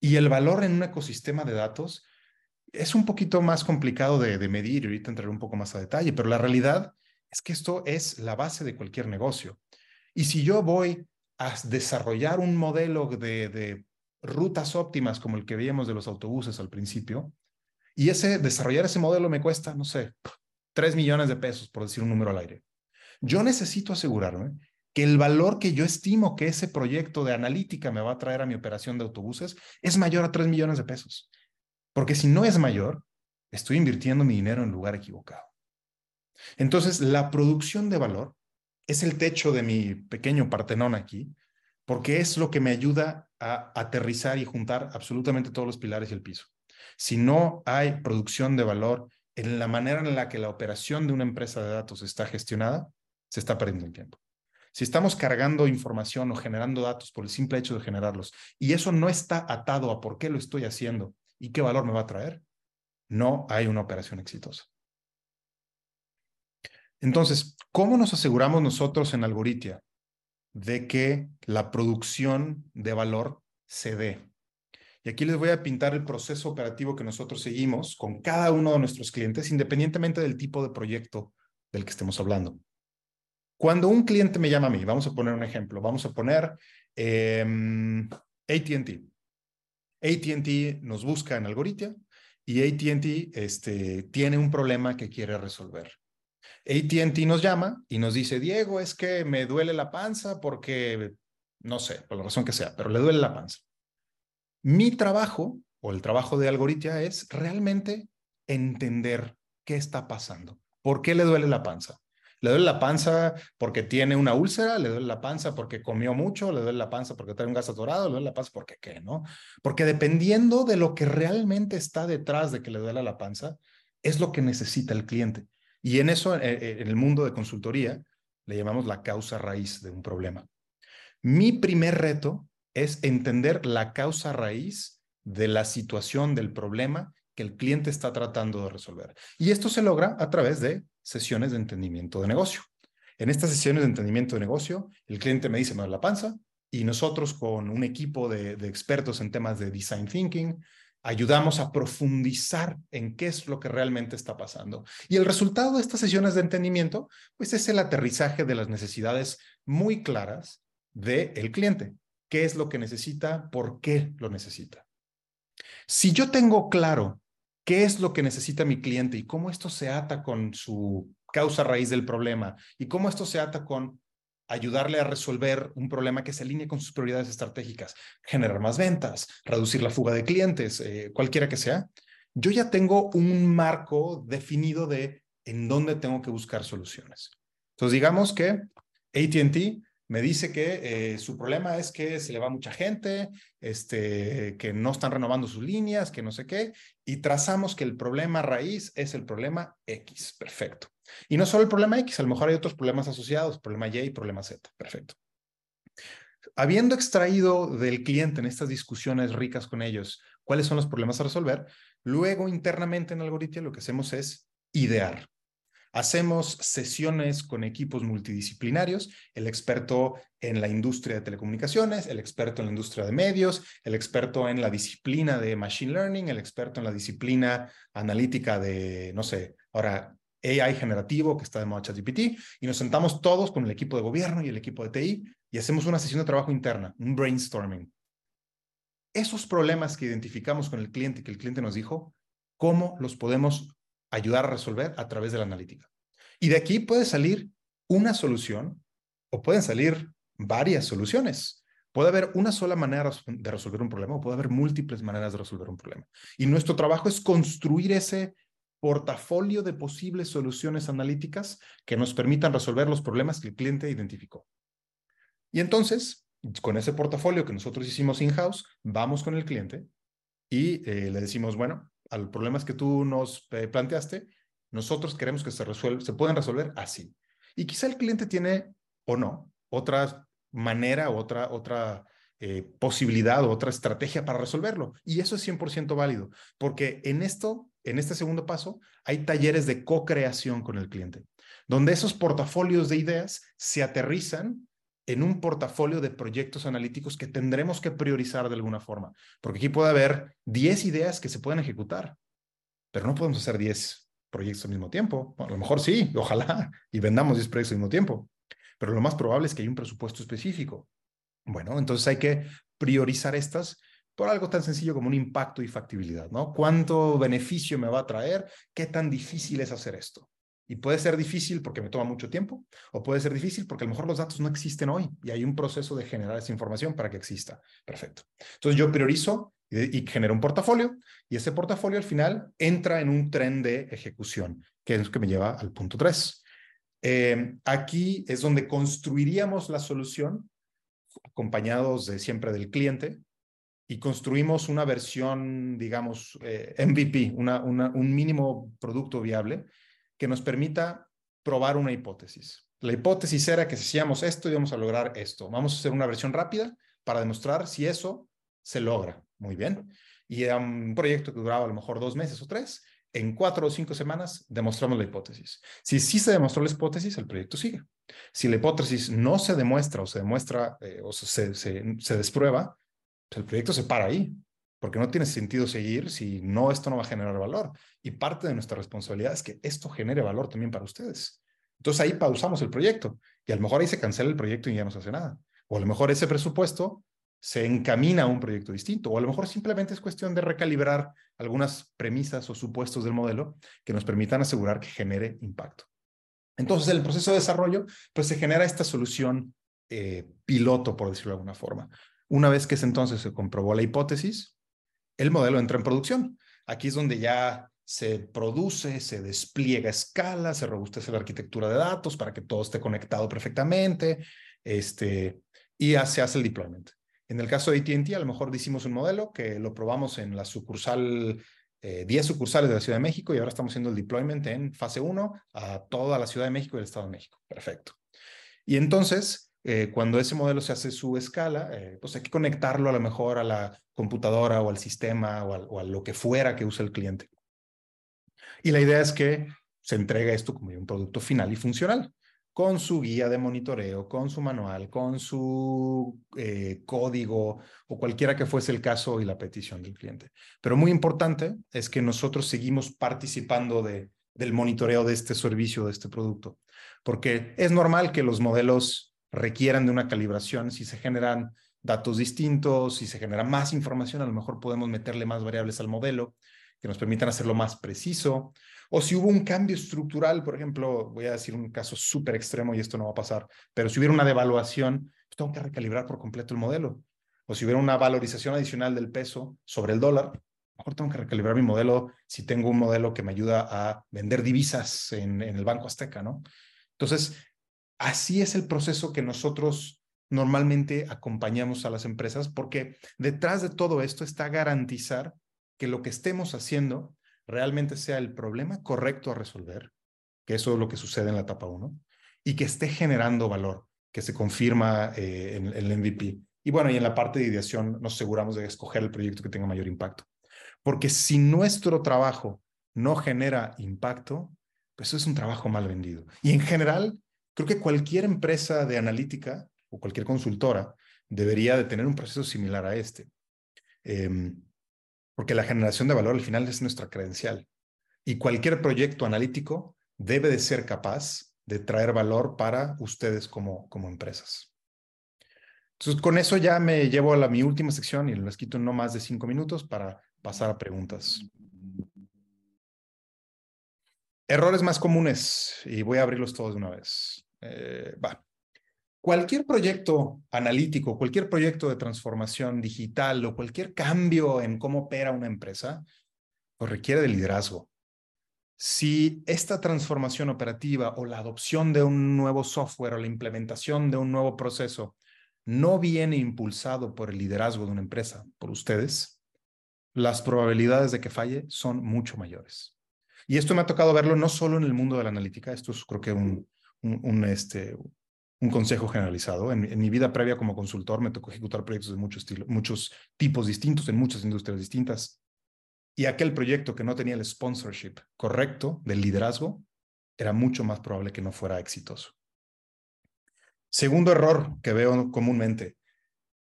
Y el valor en un ecosistema de datos es un poquito más complicado de, medir y ahorita entraré un poco más a detalle, pero la realidad es que esto es la base de cualquier negocio. Y si yo voy a desarrollar un modelo de, rutas óptimas como el que veíamos de los autobuses al principio, y ese, desarrollar ese modelo me cuesta, no sé, 3 millones de pesos, por decir un número al aire. Yo necesito asegurarme que el valor que yo estimo que ese proyecto de analítica me va a traer a mi operación de autobuses es mayor a 3 millones de pesos. Porque si no es mayor, estoy invirtiendo mi dinero en lugar equivocado. Entonces, la producción de valor es el techo de mi pequeño Partenón aquí, porque es lo que me ayuda a aterrizar y juntar absolutamente todos los pilares y el piso. Si no hay producción de valor en la manera en la que la operación de una empresa de datos está gestionada, se está perdiendo el tiempo. Si estamos cargando información o generando datos por el simple hecho de generarlos y eso no está atado a por qué lo estoy haciendo y qué valor me va a traer, no hay una operación exitosa. Entonces, ¿cómo nos aseguramos nosotros en Algoritia de que la producción de valor se dé? Y aquí les voy a pintar el proceso operativo que nosotros seguimos con cada uno de nuestros clientes, independientemente del tipo de proyecto del que estemos hablando. Cuando un cliente me llama a mí, vamos a poner un ejemplo, vamos a poner eh, em, ATT. ATT nos busca en Algoritia y ATT este, tiene un problema que quiere resolver. ATT nos llama y nos dice, Diego, es que me duele la panza porque, no sé, por la razón que sea, pero le duele la panza. Mi trabajo o el trabajo de Algoritia es realmente entender qué está pasando. ¿Por qué le duele la panza? Le duele la panza porque tiene una úlcera, le duele la panza porque comió mucho, le duele la panza porque tiene un gas atorado, le duele la panza porque qué, ¿no? Porque dependiendo de lo que realmente está detrás de que le duele la panza, es lo que necesita el cliente. Y en eso, eh, eh, en el mundo de consultoría, le llamamos la causa raíz de un problema. Mi primer reto es entender la causa raíz de la situación del problema que el cliente está tratando de resolver. Y esto se logra a través de sesiones de entendimiento de negocio. En estas sesiones de entendimiento de negocio, el cliente me dice, me da la panza, y nosotros con un equipo de, expertos en temas de design thinking, ayudamos a profundizar en qué es lo que realmente está pasando. Y el resultado de estas sesiones de entendimiento, pues es el aterrizaje de las necesidades muy claras del cliente. ¿Qué es lo que necesita? ¿Por qué lo necesita? Si yo tengo claro qué es lo que necesita mi cliente y cómo esto se ata con su causa raíz del problema y cómo esto se ata con ayudarle a resolver un problema que se alinee con sus prioridades estratégicas, generar más ventas, reducir la fuga de clientes, eh, cualquiera que sea, yo ya tengo un marco definido de en dónde tengo que buscar soluciones. Entonces, digamos que ATT me dice que eh, su problema es que se le va mucha gente, este, que no están renovando sus líneas, que no sé qué, y trazamos que el problema raíz es el problema X. Perfecto. Y no solo el problema X, a lo mejor hay otros problemas asociados, problema Y problema Z. Perfecto. Habiendo extraído del cliente en estas discusiones ricas con ellos cuáles son los problemas a resolver, luego internamente en Algoritmo lo que hacemos es idear. Hacemos sesiones con equipos multidisciplinarios, el experto en la industria de telecomunicaciones, el experto en la industria de medios, el experto en la disciplina de Machine Learning, el experto en la disciplina analítica de, no sé, ahora AI generativo que está de moda ChatGPT, y nos sentamos todos con el equipo de gobierno y el equipo de TI y hacemos una sesión de trabajo interna, un brainstorming. Esos problemas que identificamos con el cliente, que el cliente nos dijo, ¿cómo los podemos ayudar a resolver a través de la analítica. Y de aquí puede salir una solución o pueden salir varias soluciones. Puede haber una sola manera de resolver un problema o puede haber múltiples maneras de resolver un problema. Y nuestro trabajo es construir ese portafolio de posibles soluciones analíticas que nos permitan resolver los problemas que el cliente identificó. Y entonces, con ese portafolio que nosotros hicimos in-house, vamos con el cliente y eh, le decimos, bueno, a los problemas que tú nos eh, planteaste, nosotros queremos que se, resuelva, se puedan resolver así. Y quizá el cliente tiene o no otra manera, otra, otra eh, posibilidad otra estrategia para resolverlo. Y eso es 100% válido, porque en esto, en este segundo paso, hay talleres de co-creación con el cliente, donde esos portafolios de ideas se aterrizan en un portafolio de proyectos analíticos que tendremos que priorizar de alguna forma, porque aquí puede haber 10 ideas que se pueden ejecutar, pero no podemos hacer 10 proyectos al mismo tiempo. a lo mejor sí, ojalá, y vendamos 10 proyectos al mismo tiempo, pero lo más probable es que hay un presupuesto específico. Bueno, entonces hay que priorizar estas por algo tan sencillo como un impacto y factibilidad, ¿no? ¿Cuánto beneficio me va a traer? ¿Qué tan difícil es hacer esto? Y puede ser difícil porque me toma mucho tiempo, o puede ser difícil porque a lo mejor los datos no existen hoy y hay un proceso de generar esa información para que exista. Perfecto. Entonces yo priorizo y, genero un portafolio y ese portafolio al final entra en un tren de ejecución, que es lo que me lleva al punto 3. Eh, aquí es donde construiríamos la solución acompañados de siempre del cliente y construimos una versión, digamos, eh, MVP, una, un mínimo producto viable que nos permita probar una hipótesis. La hipótesis era que si hacíamos esto íbamos a lograr esto. Vamos a hacer una versión rápida para demostrar si eso se logra. Muy bien. Y era un proyecto que duraba a lo mejor dos meses o tres. En cuatro o cinco semanas demostramos la hipótesis. Si sí se demostró la hipótesis, el proyecto sigue. Si la hipótesis no se demuestra o se demuestra eh, o se, se, se desprueba, el proyecto se para ahí, porque no tiene sentido seguir si no, esto no va a generar valor. Y parte de nuestra responsabilidad es que esto genere valor también para ustedes. Entonces ahí pausamos el proyecto y a lo mejor ahí se cancela el proyecto y ya no se hace nada. O a lo mejor ese presupuesto se encamina a un proyecto distinto, o a lo mejor simplemente es cuestión de recalibrar algunas premisas o supuestos del modelo que nos permitan asegurar que genere impacto. Entonces, en el proceso de desarrollo, pues se genera esta solución eh, piloto, por decirlo de alguna forma. Una vez que es entonces se comprobó la hipótesis, el modelo entra en producción. Aquí es donde ya se produce, se despliega a escala, se robustece la arquitectura de datos para que todo esté conectado perfectamente, este, y se hace el deployment. En el caso de AT&T, a lo mejor hicimos un modelo que lo probamos en la sucursal, 10 eh, sucursales de la Ciudad de México y ahora estamos haciendo el deployment en fase 1 a toda la Ciudad de México y el Estado de México. Perfecto. Y entonces, eh, cuando ese modelo se hace su escala, eh, pues hay que conectarlo a lo mejor a la computadora o al sistema o, a lo que fuera que use el cliente. Y la idea es que se entrega esto como un producto final y funcional, con su guía de monitoreo, con su manual, con su eh, código o cualquiera que fuese el caso y la petición del cliente. Pero muy importante es que nosotros seguimos participando de, del monitoreo de este servicio, de este producto, porque es normal que los modelos requieran de una calibración, si se generan datos distintos, si se genera más información, a lo mejor podemos meterle más variables al modelo que nos permitan hacerlo más preciso. O si hubo un cambio estructural, por ejemplo, voy a decir un caso súper extremo y esto no va a pasar, pero si hubiera una devaluación, pues tengo que recalibrar por completo el modelo. O si hubiera una valorización adicional del peso sobre el dólar, mejor tengo que recalibrar mi modelo si tengo un modelo que me ayuda a vender divisas en, en el Banco Azteca, ¿no? Entonces, Así es el proceso que nosotros normalmente acompañamos a las empresas porque detrás de todo esto está garantizar que lo que estemos haciendo realmente sea el problema correcto a resolver, que eso es lo que sucede en la etapa 1, y que esté generando valor, que se confirma eh, en, el MVP. Y bueno, y en la parte de ideación nos aseguramos de escoger el proyecto que tenga mayor impacto. Porque si nuestro trabajo no genera impacto, pues es un trabajo mal vendido. Y en general, Creo que cualquier empresa de analítica o cualquier consultora debería de tener un proceso similar a este. Em, porque la generación de valor al final es nuestra credencial. Y cualquier proyecto analítico debe de ser capaz de traer valor para ustedes como, como empresas. Entonces, con eso ya me llevo a mi última sección y les quito no más de cinco minutos para pasar a preguntas. Errores más comunes, y voy a abrirlos todos de una vez. Eh, va. Cualquier proyecto analítico, cualquier proyecto de transformación digital o cualquier cambio en cómo opera una empresa, pues requiere de liderazgo. Si esta transformación operativa o la adopción de un nuevo software o la implementación de un nuevo proceso no viene impulsado por el liderazgo de una empresa, por ustedes, las probabilidades de que falle son mucho mayores. Y esto me ha tocado verlo no solo en el mundo de la analítica, esto es creo que un, un, este, un consejo generalizado. En, mi vida previa como consultor me tocó ejecutar proyectos de muchos, muchos tipos distintos en muchas industrias distintas. Y aquel proyecto que no tenía el sponsorship correcto del liderazgo era mucho más probable que no fuera exitoso. Segundo error que veo comúnmente,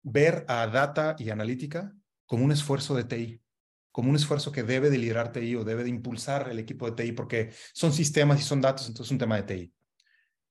ver a data y analítica como un esfuerzo de TI, como un esfuerzo que debe de liderar TI o debe de impulsar el equipo de TI porque son sistemas y son datos, entonces es un tema de TI.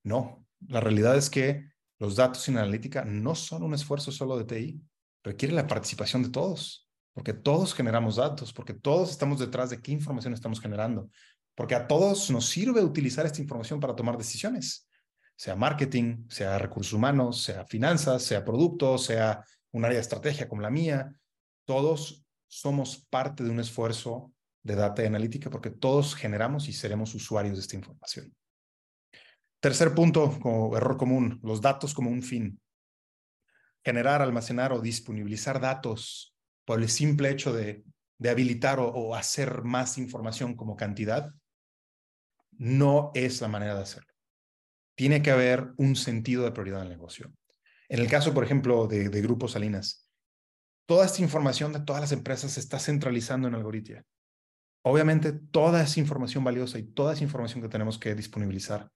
No, la realidad es que los datos en analítica no son un esfuerzo solo de TI, requiere la participación de todos, porque todos generamos datos, porque todos estamos detrás de qué información estamos generando, porque a todos nos sirve utilizar esta información para tomar decisiones, sea marketing, sea recursos humanos, sea finanzas, sea productos, sea un área de estrategia como la mía, todos somos parte de un esfuerzo de data y analítica porque todos generamos y seremos usuarios de esta información. Tercer punto, como error común, los datos como un fin. Generar, almacenar o disponibilizar datos por el simple hecho de, habilitar o, o hacer más información como cantidad, no es la manera de hacerlo. Tiene que haber un sentido de prioridad en el negocio. En el caso, por ejemplo, de, de Grupo Salinas, toda esta información de todas las empresas se está centralizando en Algoritia. Obviamente, toda esa información valiosa y toda esa información que tenemos que disponibilizar.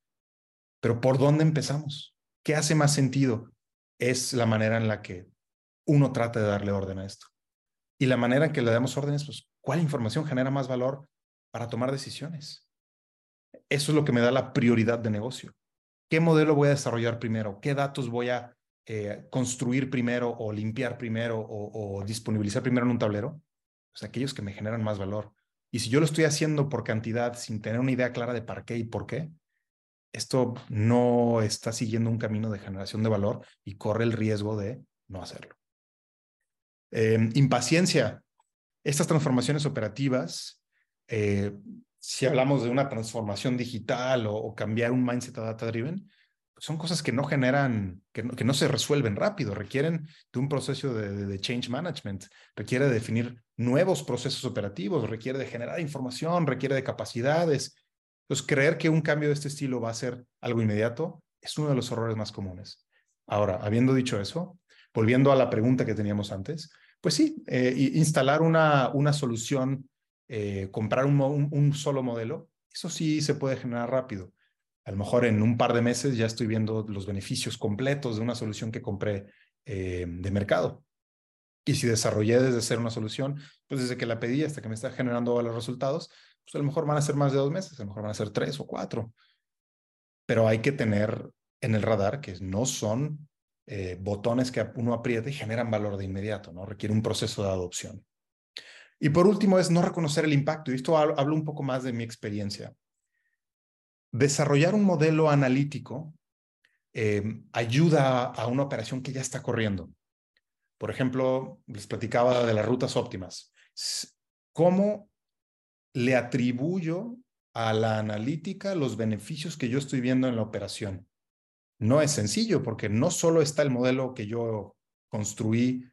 Pero ¿por dónde empezamos? ¿Qué hace más sentido? Es la manera en la que uno trata de darle orden a esto. Y la manera en que le damos órdenes, pues, ¿cuál información genera más valor para tomar decisiones? Eso es lo que me da la prioridad de negocio. ¿Qué modelo voy a desarrollar primero? ¿Qué datos voy a eh, construir primero o limpiar primero o, o disponibilizar primero en un tablero? Pues aquellos que me generan más valor. Y si yo lo estoy haciendo por cantidad sin tener una idea clara de para qué y por qué, esto no está siguiendo un camino de generación de valor y corre el riesgo de no hacerlo. Eh, impaciencia. Estas transformaciones operativas, eh, si hablamos de una transformación digital o, cambiar un mindset data driven, son cosas que no generan, que no, que no, se resuelven rápido, requieren de un proceso de, de, change management, requiere de definir nuevos procesos operativos, requiere de generar información, requiere de capacidades. Entonces, creer que un cambio de este estilo va a ser algo inmediato es uno de los errores más comunes. Ahora, habiendo dicho eso, volviendo a la pregunta que teníamos antes, pues sí, eh, instalar una, una solución, eh, comprar un, solo modelo, eso sí se puede generar rápido a lo mejor en un par de meses ya estoy viendo los beneficios completos de una solución que compré eh, de mercado. Y si desarrollé desde ser una solución, pues desde que la pedí hasta que me está generando los resultados, pues a lo mejor van a ser más de dos meses, a lo mejor van a ser tres o cuatro. Pero hay que tener en el radar que no son eh, botones que uno aprieta y generan valor de inmediato, ¿no? Requiere un proceso de adopción. Y por último es no reconocer el impacto. Y esto hablo, un poco más de mi experiencia desarrollar un modelo analítico eh, ayuda a una operación que ya está corriendo. Por ejemplo, les platicaba de las rutas óptimas. ¿Cómo le atribuyo a la analítica los beneficios que yo estoy viendo en la operación? No es sencillo porque no solo está el modelo que yo construí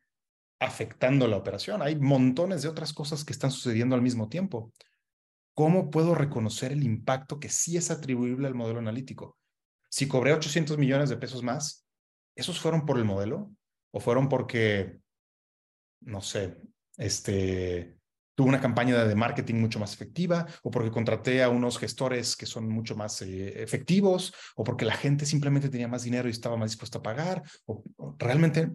afectando la operación, hay montones de otras cosas que están sucediendo al mismo tiempo. ¿cómo puedo reconocer el impacto que sí es atribuible al modelo analítico? Si cobré 800 millones de pesos más, ¿esos fueron por el modelo? ¿O fueron porque, no sé, este, tuve una campaña de marketing mucho más efectiva? ¿O porque contraté a unos gestores que son mucho más eh, efectivos? ¿O porque la gente simplemente tenía más dinero y estaba más dispuesta a pagar? ¿O, realmente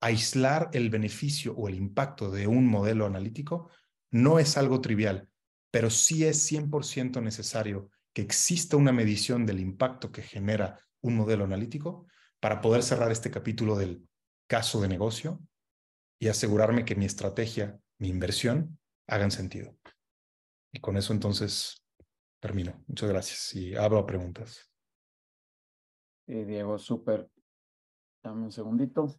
aislar el beneficio o el impacto de un modelo analítico no es algo trivial pero sí es 100% necesario que exista una medición del impacto que genera un modelo analítico para poder cerrar este capítulo del caso de negocio y asegurarme que mi estrategia, mi inversión, hagan sentido. Y con eso entonces termino. Muchas gracias y abro a preguntas. Sí, Diego, súper. Dame un segundito,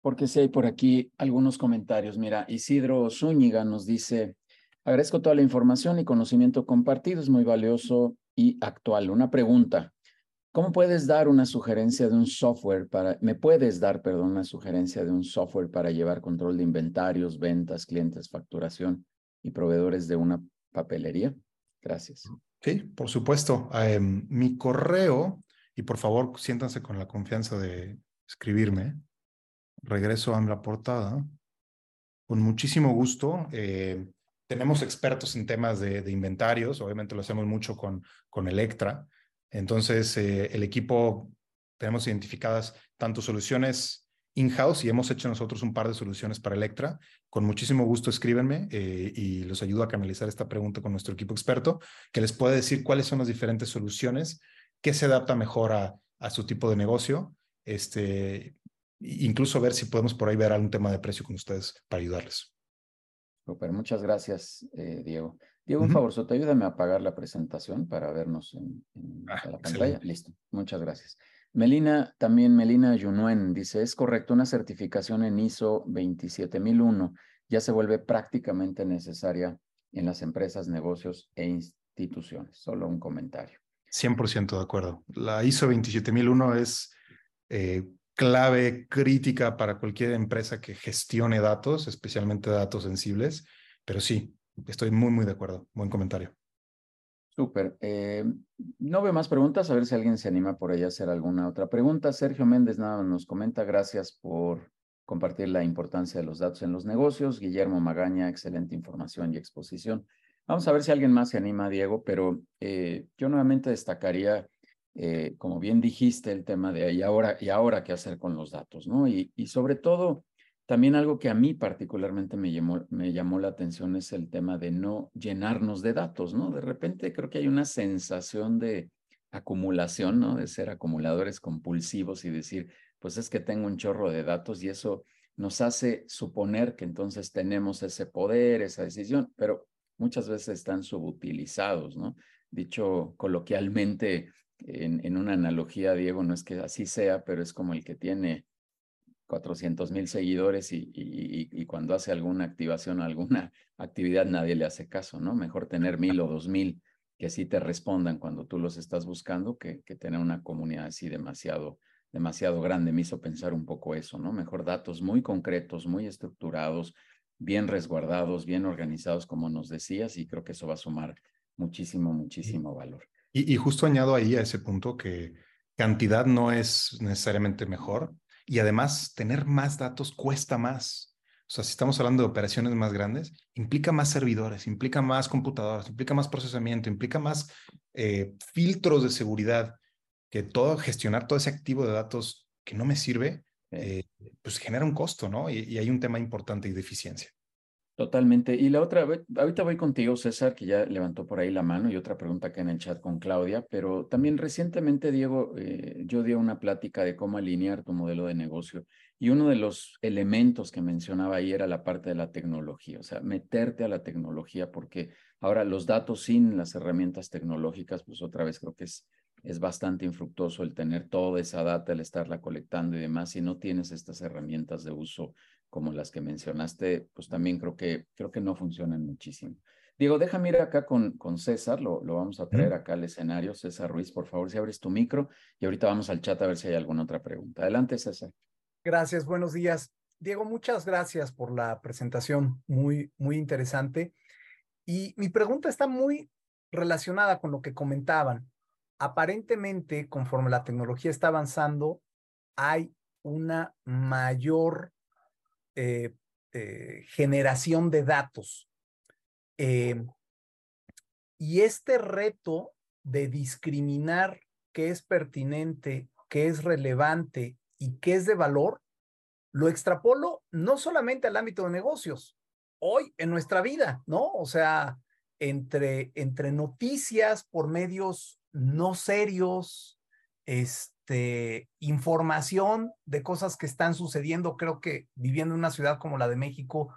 porque si hay por aquí algunos comentarios. Mira, Isidro Zúñiga nos dice, Agradezco toda la información y conocimiento compartido, es muy valioso y actual. Una pregunta, ¿cómo puedes dar una sugerencia de un software para, me puedes dar, perdón, una sugerencia de un software para llevar control de inventarios, ventas, clientes, facturación y proveedores de una papelería? Gracias. Sí, por supuesto. Um, mi correo, y por favor siéntanse con la confianza de escribirme, regreso a la portada. Con muchísimo gusto. Eh, tenemos expertos en temas de, de, inventarios, obviamente lo hacemos mucho con, con Electra. Entonces, eh, el equipo, tenemos identificadas tanto soluciones in-house y hemos hecho nosotros un par de soluciones para Electra. Con muchísimo gusto escríbenme eh, y los ayudo a canalizar esta pregunta con nuestro equipo experto, que les puede decir cuáles son las diferentes soluciones, qué se adapta mejor a, a su tipo de negocio, este, incluso ver si podemos por ahí ver algún tema de precio con ustedes para ayudarles. Super, muchas gracias, eh, Diego. Diego, un uh -huh. favor, te ayúdame a apagar la presentación para vernos en, en ah, la pantalla. Excelente. Listo, muchas gracias. Melina, también Melina Junuen dice, es correcto, una certificación en ISO 27001 ya se vuelve prácticamente necesaria en las empresas, negocios e instituciones. Solo un comentario. 100% de acuerdo. La ISO 27001 es eh, clave crítica para cualquier empresa que gestione datos, especialmente datos sensibles. Pero sí, estoy muy, muy de acuerdo. Buen comentario. Súper. Eh, no veo más preguntas. A ver si alguien se anima por ahí a hacer alguna otra pregunta. Sergio Méndez nada nos comenta. Gracias por compartir la importancia de los datos en los negocios. Guillermo Magaña, excelente información y exposición. Vamos a ver si alguien más se anima, Diego, pero eh, yo nuevamente destacaría, eh, como bien dijiste, el tema de y ahora, y ahora qué hacer con los datos, ¿no? Y, y sobre todo, también algo que a mí particularmente me llamó, me llamó la atención es el tema de no llenarnos de datos, ¿no? De repente creo que hay una sensación de acumulación, ¿no? De ser acumuladores compulsivos y decir, pues es que tengo un chorro de datos y eso nos hace suponer que entonces tenemos ese poder, esa decisión, pero muchas veces están subutilizados, ¿no? Dicho coloquialmente, en, una analogía, Diego, no es que así sea, pero es como el que tiene 400 mil seguidores y, y, cuando hace alguna activación o alguna actividad nadie le hace caso, ¿no? Mejor tener mil o dos mil que sí te respondan cuando tú los estás buscando que, que tener una comunidad así demasiado, demasiado grande. Me hizo pensar un poco eso, ¿no? Mejor datos muy concretos, muy estructurados, bien resguardados, bien organizados, como nos decías, y creo que eso va a sumar muchísimo, muchísimo valor. Y, justo añado ahí a ese punto que cantidad no es necesariamente mejor y además tener más datos cuesta más. O sea, si estamos hablando de operaciones más grandes, implica más servidores, implica más computadoras, implica más procesamiento, implica más eh, filtros de seguridad, que todo, gestionar todo ese activo de datos que no me sirve, eh, pues genera un costo, ¿no? Y, hay un tema importante y de eficiencia. Totalmente. Y la otra, ahorita voy contigo, César, que ya levantó por ahí la mano, y otra pregunta acá en el chat con Claudia, pero también recientemente, Diego, eh, yo di una plática de cómo alinear tu modelo de negocio, y uno de los elementos que mencionaba ahí era la parte de la tecnología, o sea, meterte a la tecnología, porque ahora los datos sin las herramientas tecnológicas, pues otra vez creo que es es bastante infructuoso el tener toda esa data, el estarla colectando y demás. Si no tienes estas herramientas de uso como las que mencionaste, pues también creo que, creo que no funcionan muchísimo. Diego, déjame ir acá con, con César, lo, lo vamos a traer acá al escenario. César Ruiz, por favor, si abres tu micro y ahorita vamos al chat a ver si hay alguna otra pregunta. Adelante, César. Gracias, buenos días. Diego, muchas gracias por la presentación, muy, muy interesante. Y mi pregunta está muy relacionada con lo que comentaban aparentemente, conforme la tecnología está avanzando, hay una mayor eh, eh, generación de datos. Em, y este reto de discriminar qué es pertinente, qué es relevante y qué es de valor, lo extrapolo no solamente al ámbito de negocios, hoy en nuestra vida, ¿no? O sea, entre, entre noticias por medios no serios, este, información de cosas que están sucediendo. Creo que viviendo en una ciudad como la de México,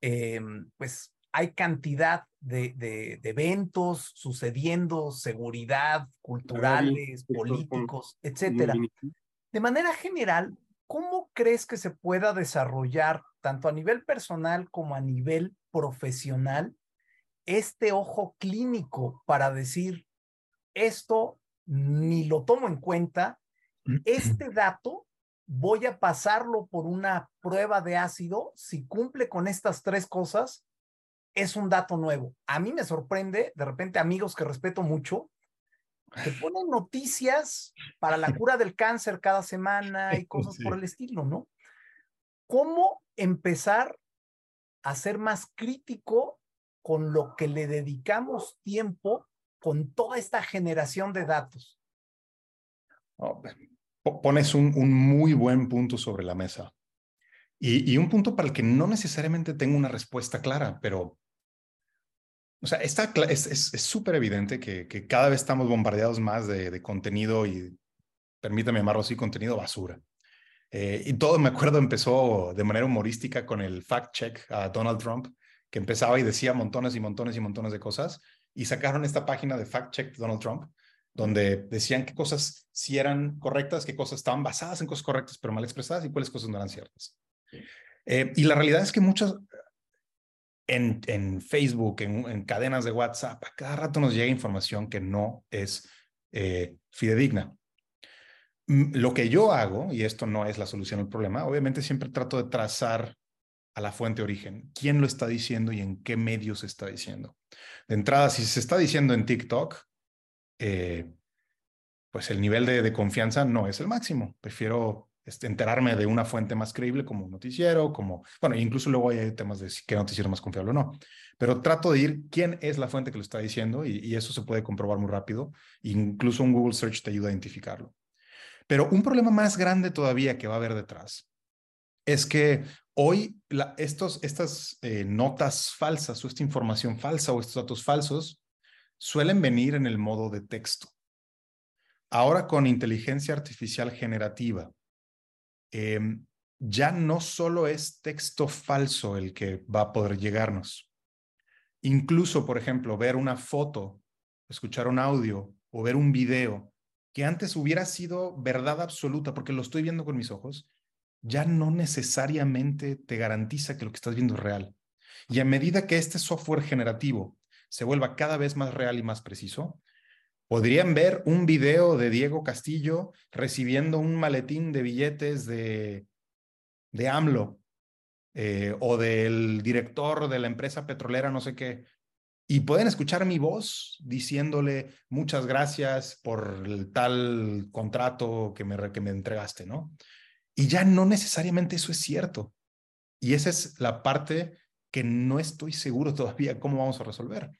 em, pues hay cantidad de, de, eventos sucediendo, seguridad, culturales, políticos, etcétera. De manera general, ¿cómo crees que se pueda desarrollar, tanto a nivel personal como a nivel profesional, este ojo clínico para decir, esto ni lo tomo en cuenta, este dato voy a pasarlo por una prueba de ácido, si cumple con estas tres cosas, es un dato nuevo. A mí me sorprende, de repente amigos que respeto mucho, que ponen noticias para la cura del cáncer cada semana y cosas por el estilo, ¿no? ¿Cómo empezar a ser más crítico con lo que le dedicamos tiempo con toda esta generación de datos? Oh, pones un, muy buen punto sobre la mesa. Y, un punto para el que no necesariamente tengo una respuesta clara, pero, o sea, está, es súper evidente que, cada vez estamos bombardeados más de, contenido y, permítame llamarlo así, contenido basura. Eh, y todo, me acuerdo, empezó de manera humorística con el fact check a Donald Trump, que empezaba y decía montones y montones y montones de cosas y sacaron esta página de Fact Check Donald Trump, donde decían qué cosas sí eran correctas, qué cosas estaban basadas en cosas correctas pero mal expresadas y cuáles cosas no eran ciertas. Eh, y la realidad es que muchas, en, en Facebook, en, en, cadenas de WhatsApp, a cada rato nos llega información que no es eh, fidedigna. Mm, lo que yo hago, y esto no es la solución al problema, obviamente siempre trato de trazar a la fuente origen, quién lo está diciendo y en qué medios se está diciendo. De entrada, si se está diciendo en TikTok, eh, pues el nivel de, confianza no es el máximo. Prefiero este, enterarme de una fuente más creíble como un noticiero, como, bueno, incluso luego hay temas de qué noticiero más confiable o no. Pero trato de ir quién es la fuente que lo está diciendo y, y eso se puede comprobar muy rápido. Incluso un Google Search te ayuda a identificarlo. Pero un problema más grande todavía que va a haber detrás es que hoy estos, estas eh, notas falsas o esta información falsa o estos datos falsos suelen venir en el modo de texto. Ahora con inteligencia artificial generativa, em, ya no solo es texto falso el que va a poder llegarnos. Incluso, por ejemplo, ver una foto, escuchar un audio o ver un video que antes hubiera sido verdad absoluta porque lo estoy viendo con mis ojos, ya no necesariamente te garantiza que lo que estás viendo es real. Y a medida que este software generativo se vuelva cada vez más real y más preciso, podrían ver un video de Diego Castillo recibiendo un maletín de billetes de, de AMLO eh, o del director de la empresa petrolera, no sé qué, y pueden escuchar mi voz diciéndole muchas gracias por el tal contrato que me, que me entregaste, ¿no? Y ya no necesariamente eso es cierto. Y esa es la parte que no estoy seguro todavía cómo vamos a resolver.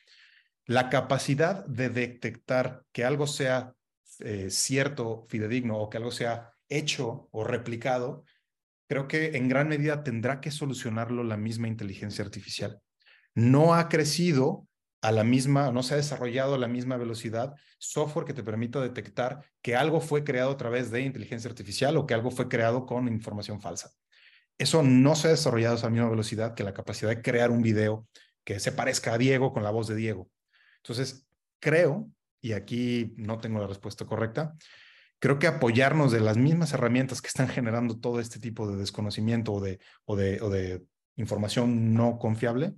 La capacidad de detectar que algo sea eh, cierto, fidedigno, o que algo sea hecho o replicado, creo que en gran medida tendrá que solucionarlo la misma inteligencia artificial. No ha crecido a la misma, no se ha desarrollado a la misma velocidad software que te permita detectar que algo fue creado a través de inteligencia artificial o que algo fue creado con información falsa. Eso no se ha desarrollado a esa misma velocidad que la capacidad de crear un video que se parezca a Diego con la voz de Diego. Entonces, creo, y aquí no tengo la respuesta correcta, creo que apoyarnos de las mismas herramientas que están generando todo este tipo de desconocimiento o de, o de, o de información no confiable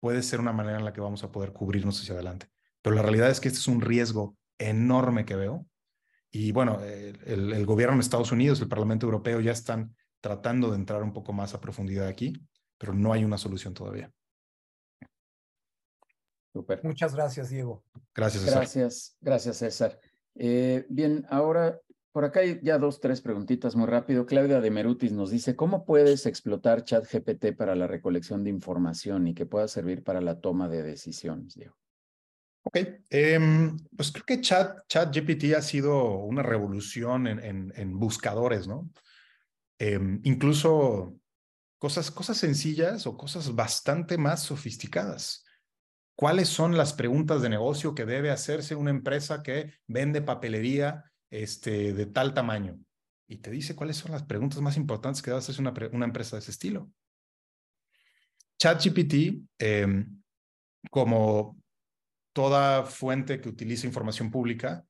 puede ser una manera en la que vamos a poder cubrirnos hacia adelante. Pero la realidad es que este es un riesgo enorme que veo. Y bueno, el, gobierno de Estados Unidos, el Parlamento Europeo ya están tratando de entrar un poco más a profundidad aquí, pero no hay una solución todavía. Super. Muchas gracias, Diego. Gracias, César. Gracias, gracias, César. Eh, bien, ahora por acá hay ya dos, tres preguntitas muy rápido. Claudia de Merutis nos dice, ¿cómo puedes explotar ChatGPT para la recolección de información y que pueda servir para la toma de decisiones, Diego? Ok, em, pues creo que Chat, ChatGPT ha sido una revolución en, en, buscadores, ¿no? Em, incluso cosas, cosas sencillas o cosas bastante más sofisticadas. ¿Cuáles son las preguntas de negocio que debe hacerse una empresa que vende papelería este, de tal tamaño. Y te dice cuáles son las preguntas más importantes que debe hacerse una, empresa de ese estilo. ChatGPT, em, como toda fuente que utiliza información pública,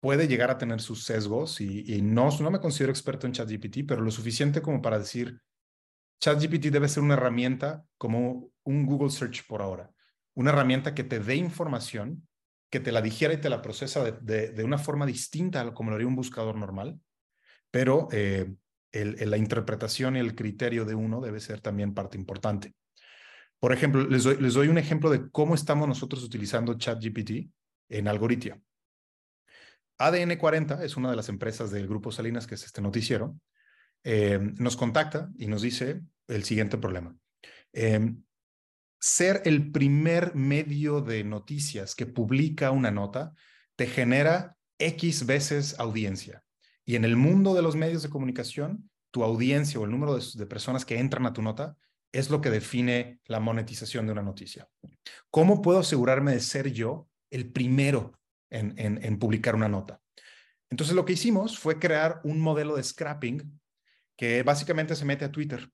puede llegar a tener sus sesgos y, no, no me considero experto en ChatGPT, pero lo suficiente como para decir, ChatGPT debe ser una herramienta como un Google Search por ahora, una herramienta que te dé información que te la digiera y te la procesa de, una forma distinta a como lo haría un buscador normal, pero eh, la interpretación y el criterio de uno debe ser también parte importante. Por ejemplo, les doy, les doy un ejemplo de cómo estamos nosotros utilizando ChatGPT en Algoritia. ADN40 es una de las empresas del Grupo Salinas, que es este noticiero, eh, nos contacta y nos dice el siguiente problema. Eh, ser el primer medio de noticias que publica una nota te genera X veces audiencia. Y en el mundo de los medios de comunicación, tu audiencia o el número de, personas que entran a tu nota es lo que define la monetización de una noticia. ¿Cómo puedo asegurarme de ser yo el primero en, publicar una nota? Entonces lo que hicimos fue crear un modelo de scrapping que básicamente se mete a Twitter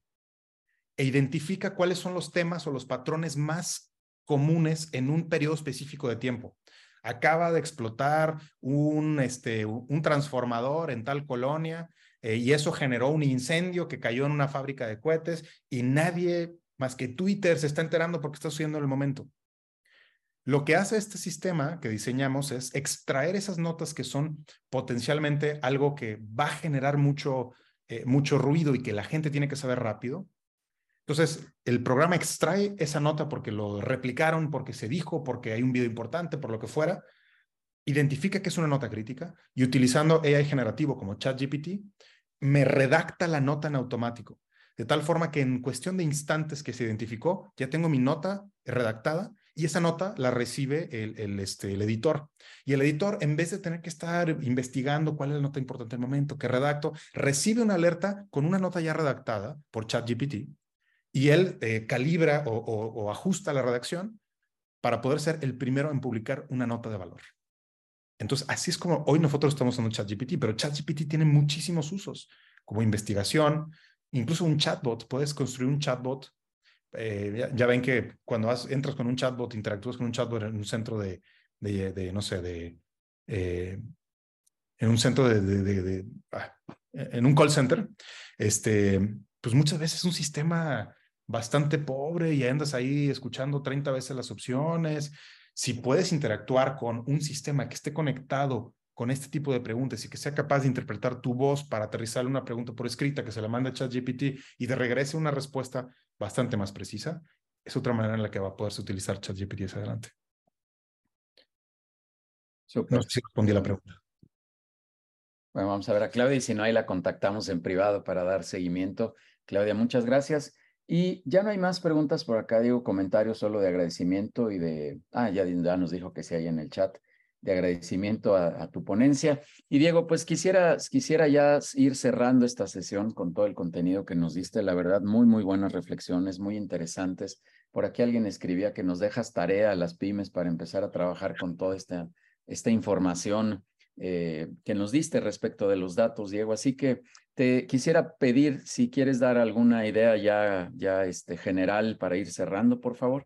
e identifica cuáles son los temas o los patrones más comunes en un periodo específico de tiempo. Acaba de explotar un, este, transformador en tal colonia eh, y eso generó un incendio que cayó en una fábrica de cohetes y nadie más que Twitter se está enterando porque está sucediendo en el momento. Lo que hace este sistema que diseñamos es extraer esas notas que son potencialmente algo que va a generar mucho, eh, mucho ruido y que la gente tiene que saber rápido. Entonces, el programa extrae esa nota porque lo replicaron, porque se dijo, porque hay un video importante, por lo que fuera, identifica que es una nota crítica y utilizando AI generativo como ChatGPT, me redacta la nota en automático, de tal forma que en cuestión de instantes que se identificó, ya tengo mi nota redactada y esa nota la recibe el, este, el editor. Y el editor, en vez de tener que estar investigando cuál es la nota importante del momento, que redacto, recibe una alerta con una nota ya redactada por ChatGPT y él eh, calibra o, ajusta la redacción para poder ser el primero en publicar una nota de valor. Entonces, así es como hoy nosotros estamos usando ChatGPT, pero ChatGPT tiene muchísimos usos, como investigación, incluso un chatbot. Puedes construir un chatbot eh, ya, ven que cuando entras con un chatbot, interactúas con un chatbot en un centro de, no sé, de, eh, en un centro de, ah, en un call center, este, pues muchas veces es un sistema bastante pobre y andas ahí escuchando 30 veces las opciones. Si puedes interactuar con un sistema que esté conectado con este tipo de preguntas y que sea capaz de interpretar tu voz para aterrizar una pregunta por escrita, que se la mande a ChatGPT y de regrese una respuesta bastante más precisa, es otra manera en la que va a poderse utilizar ChatGPT hacia adelante. No sé si respondí a la pregunta. Bueno, vamos a ver a Claudia y si no, ahí la contactamos en privado para dar seguimiento. Claudia, muchas gracias. Y ya no hay más preguntas por acá, digo comentarios solo de agradecimiento y de, ah, ya, ya nos dijo que sí hay en el chat de agradecimiento a, tu ponencia. Y Diego, pues quisiera, quisiera ya ir cerrando esta sesión con todo el contenido que nos diste. La verdad, muy, muy buenas reflexiones, muy interesantes. Por aquí alguien escribía que nos dejas tarea a las pymes para empezar a trabajar con toda esta, esta información eh, que nos diste respecto de los datos, Diego. Así que te quisiera pedir si quieres dar alguna idea ya, ya este, general para ir cerrando, por favor.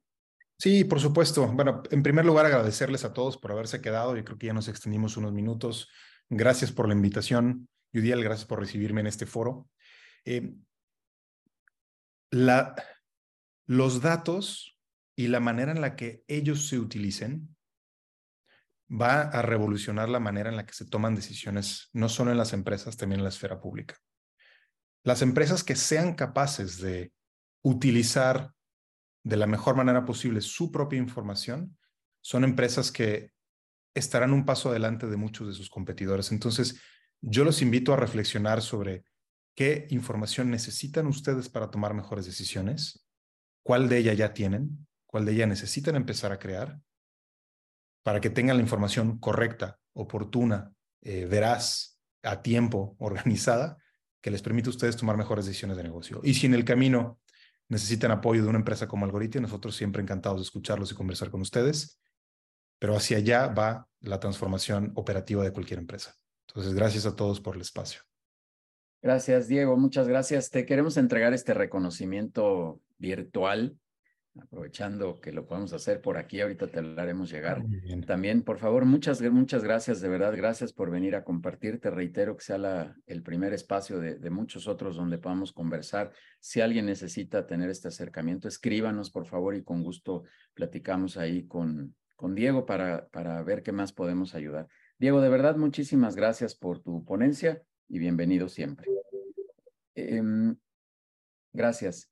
Sí, por supuesto. Bueno, en primer lugar, agradecerles a todos por haberse quedado. Yo creo que ya nos extendimos unos minutos. Gracias por la invitación. Yudiel, gracias por recibirme en este foro. Eh, la, los datos y la manera en la que ellos se utilicen va a revolucionar la manera en la que se toman decisiones, no solo en las empresas, también en la esfera pública. Las empresas que sean capaces de utilizar de la mejor manera posible su propia información, son empresas que estarán un paso adelante de muchos de sus competidores. Entonces, yo los invito a reflexionar sobre qué información necesitan ustedes para tomar mejores decisiones, cuál de ella ya tienen, cuál de ella necesitan empezar a crear, para que tengan la información correcta, oportuna, eh, veraz, a tiempo, organizada, que les permita a ustedes tomar mejores decisiones de negocio. Y si en el camino necesitan apoyo de una empresa como Algoritmo, nosotros siempre encantados de escucharlos y conversar con ustedes, pero hacia allá va la transformación operativa de cualquier empresa. Entonces, gracias a todos por el espacio. Gracias, Diego. Muchas gracias. Te queremos entregar este reconocimiento virtual aprovechando que lo podemos hacer por aquí, ahorita te lo haremos llegar. También, por favor, muchas, muchas gracias, de verdad, gracias por venir a compartir. Te reitero que sea la, el primer espacio de, de, muchos otros donde podamos conversar. Si alguien necesita tener este acercamiento, escríbanos, por favor, y con gusto platicamos ahí con, con Diego para, para ver qué más podemos ayudar. Diego, de verdad, muchísimas gracias por tu ponencia y bienvenido siempre. Em, gracias.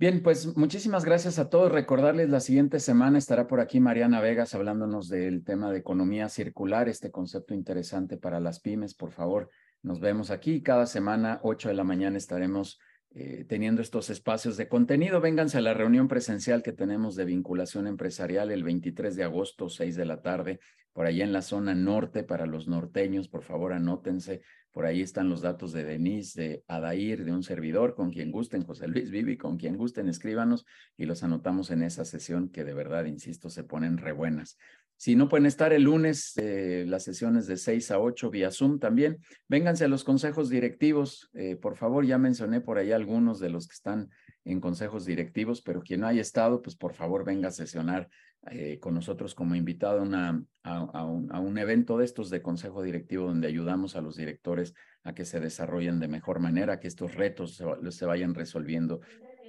Bien, pues muchísimas gracias a todos. Recordarles, la siguiente semana estará por aquí Mariana Vegas hablándonos del tema de economía circular, este concepto interesante para las pymes. Por favor, nos vemos aquí. Cada semana, 8 de la mañana, estaremos eh, teniendo estos espacios de contenido. Vénganse a la reunión presencial que tenemos de vinculación empresarial el 23 de agosto, 6 de la tarde, por allá en la zona norte para los norteños. Por favor, anótense. Por ahí están los datos de Denise, de Adair, de un servidor, con quien gusten, José Luis Vivi, con quien gusten, escríbanos y los anotamos en esa sesión que de verdad, insisto, se ponen re buenas. Si no pueden estar el lunes, eh, las sesiones de 6 a 8 vía Zoom también, vénganse a los consejos directivos. Eh, por favor, ya mencioné por ahí algunos de los que están en consejos directivos, pero quien no haya estado, pues por favor venga a sesionar eh, con nosotros como invitado una, a, un, evento de estos de consejo directivo donde ayudamos a los directores a que se desarrollen de mejor manera, que estos retos se, vayan resolviendo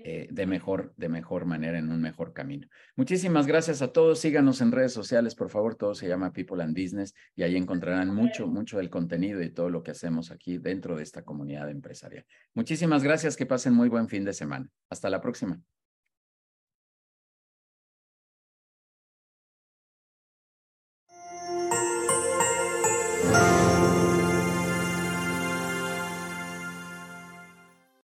eh, de, mejor, de mejor manera, en un mejor camino. Muchísimas gracias a todos. Síganos en redes sociales, por favor. Todo se llama People and Business y ahí encontrarán mucho, mucho del contenido y todo lo que hacemos aquí dentro de esta comunidad empresarial. Muchísimas gracias. Que pasen muy buen fin de semana. Hasta la próxima.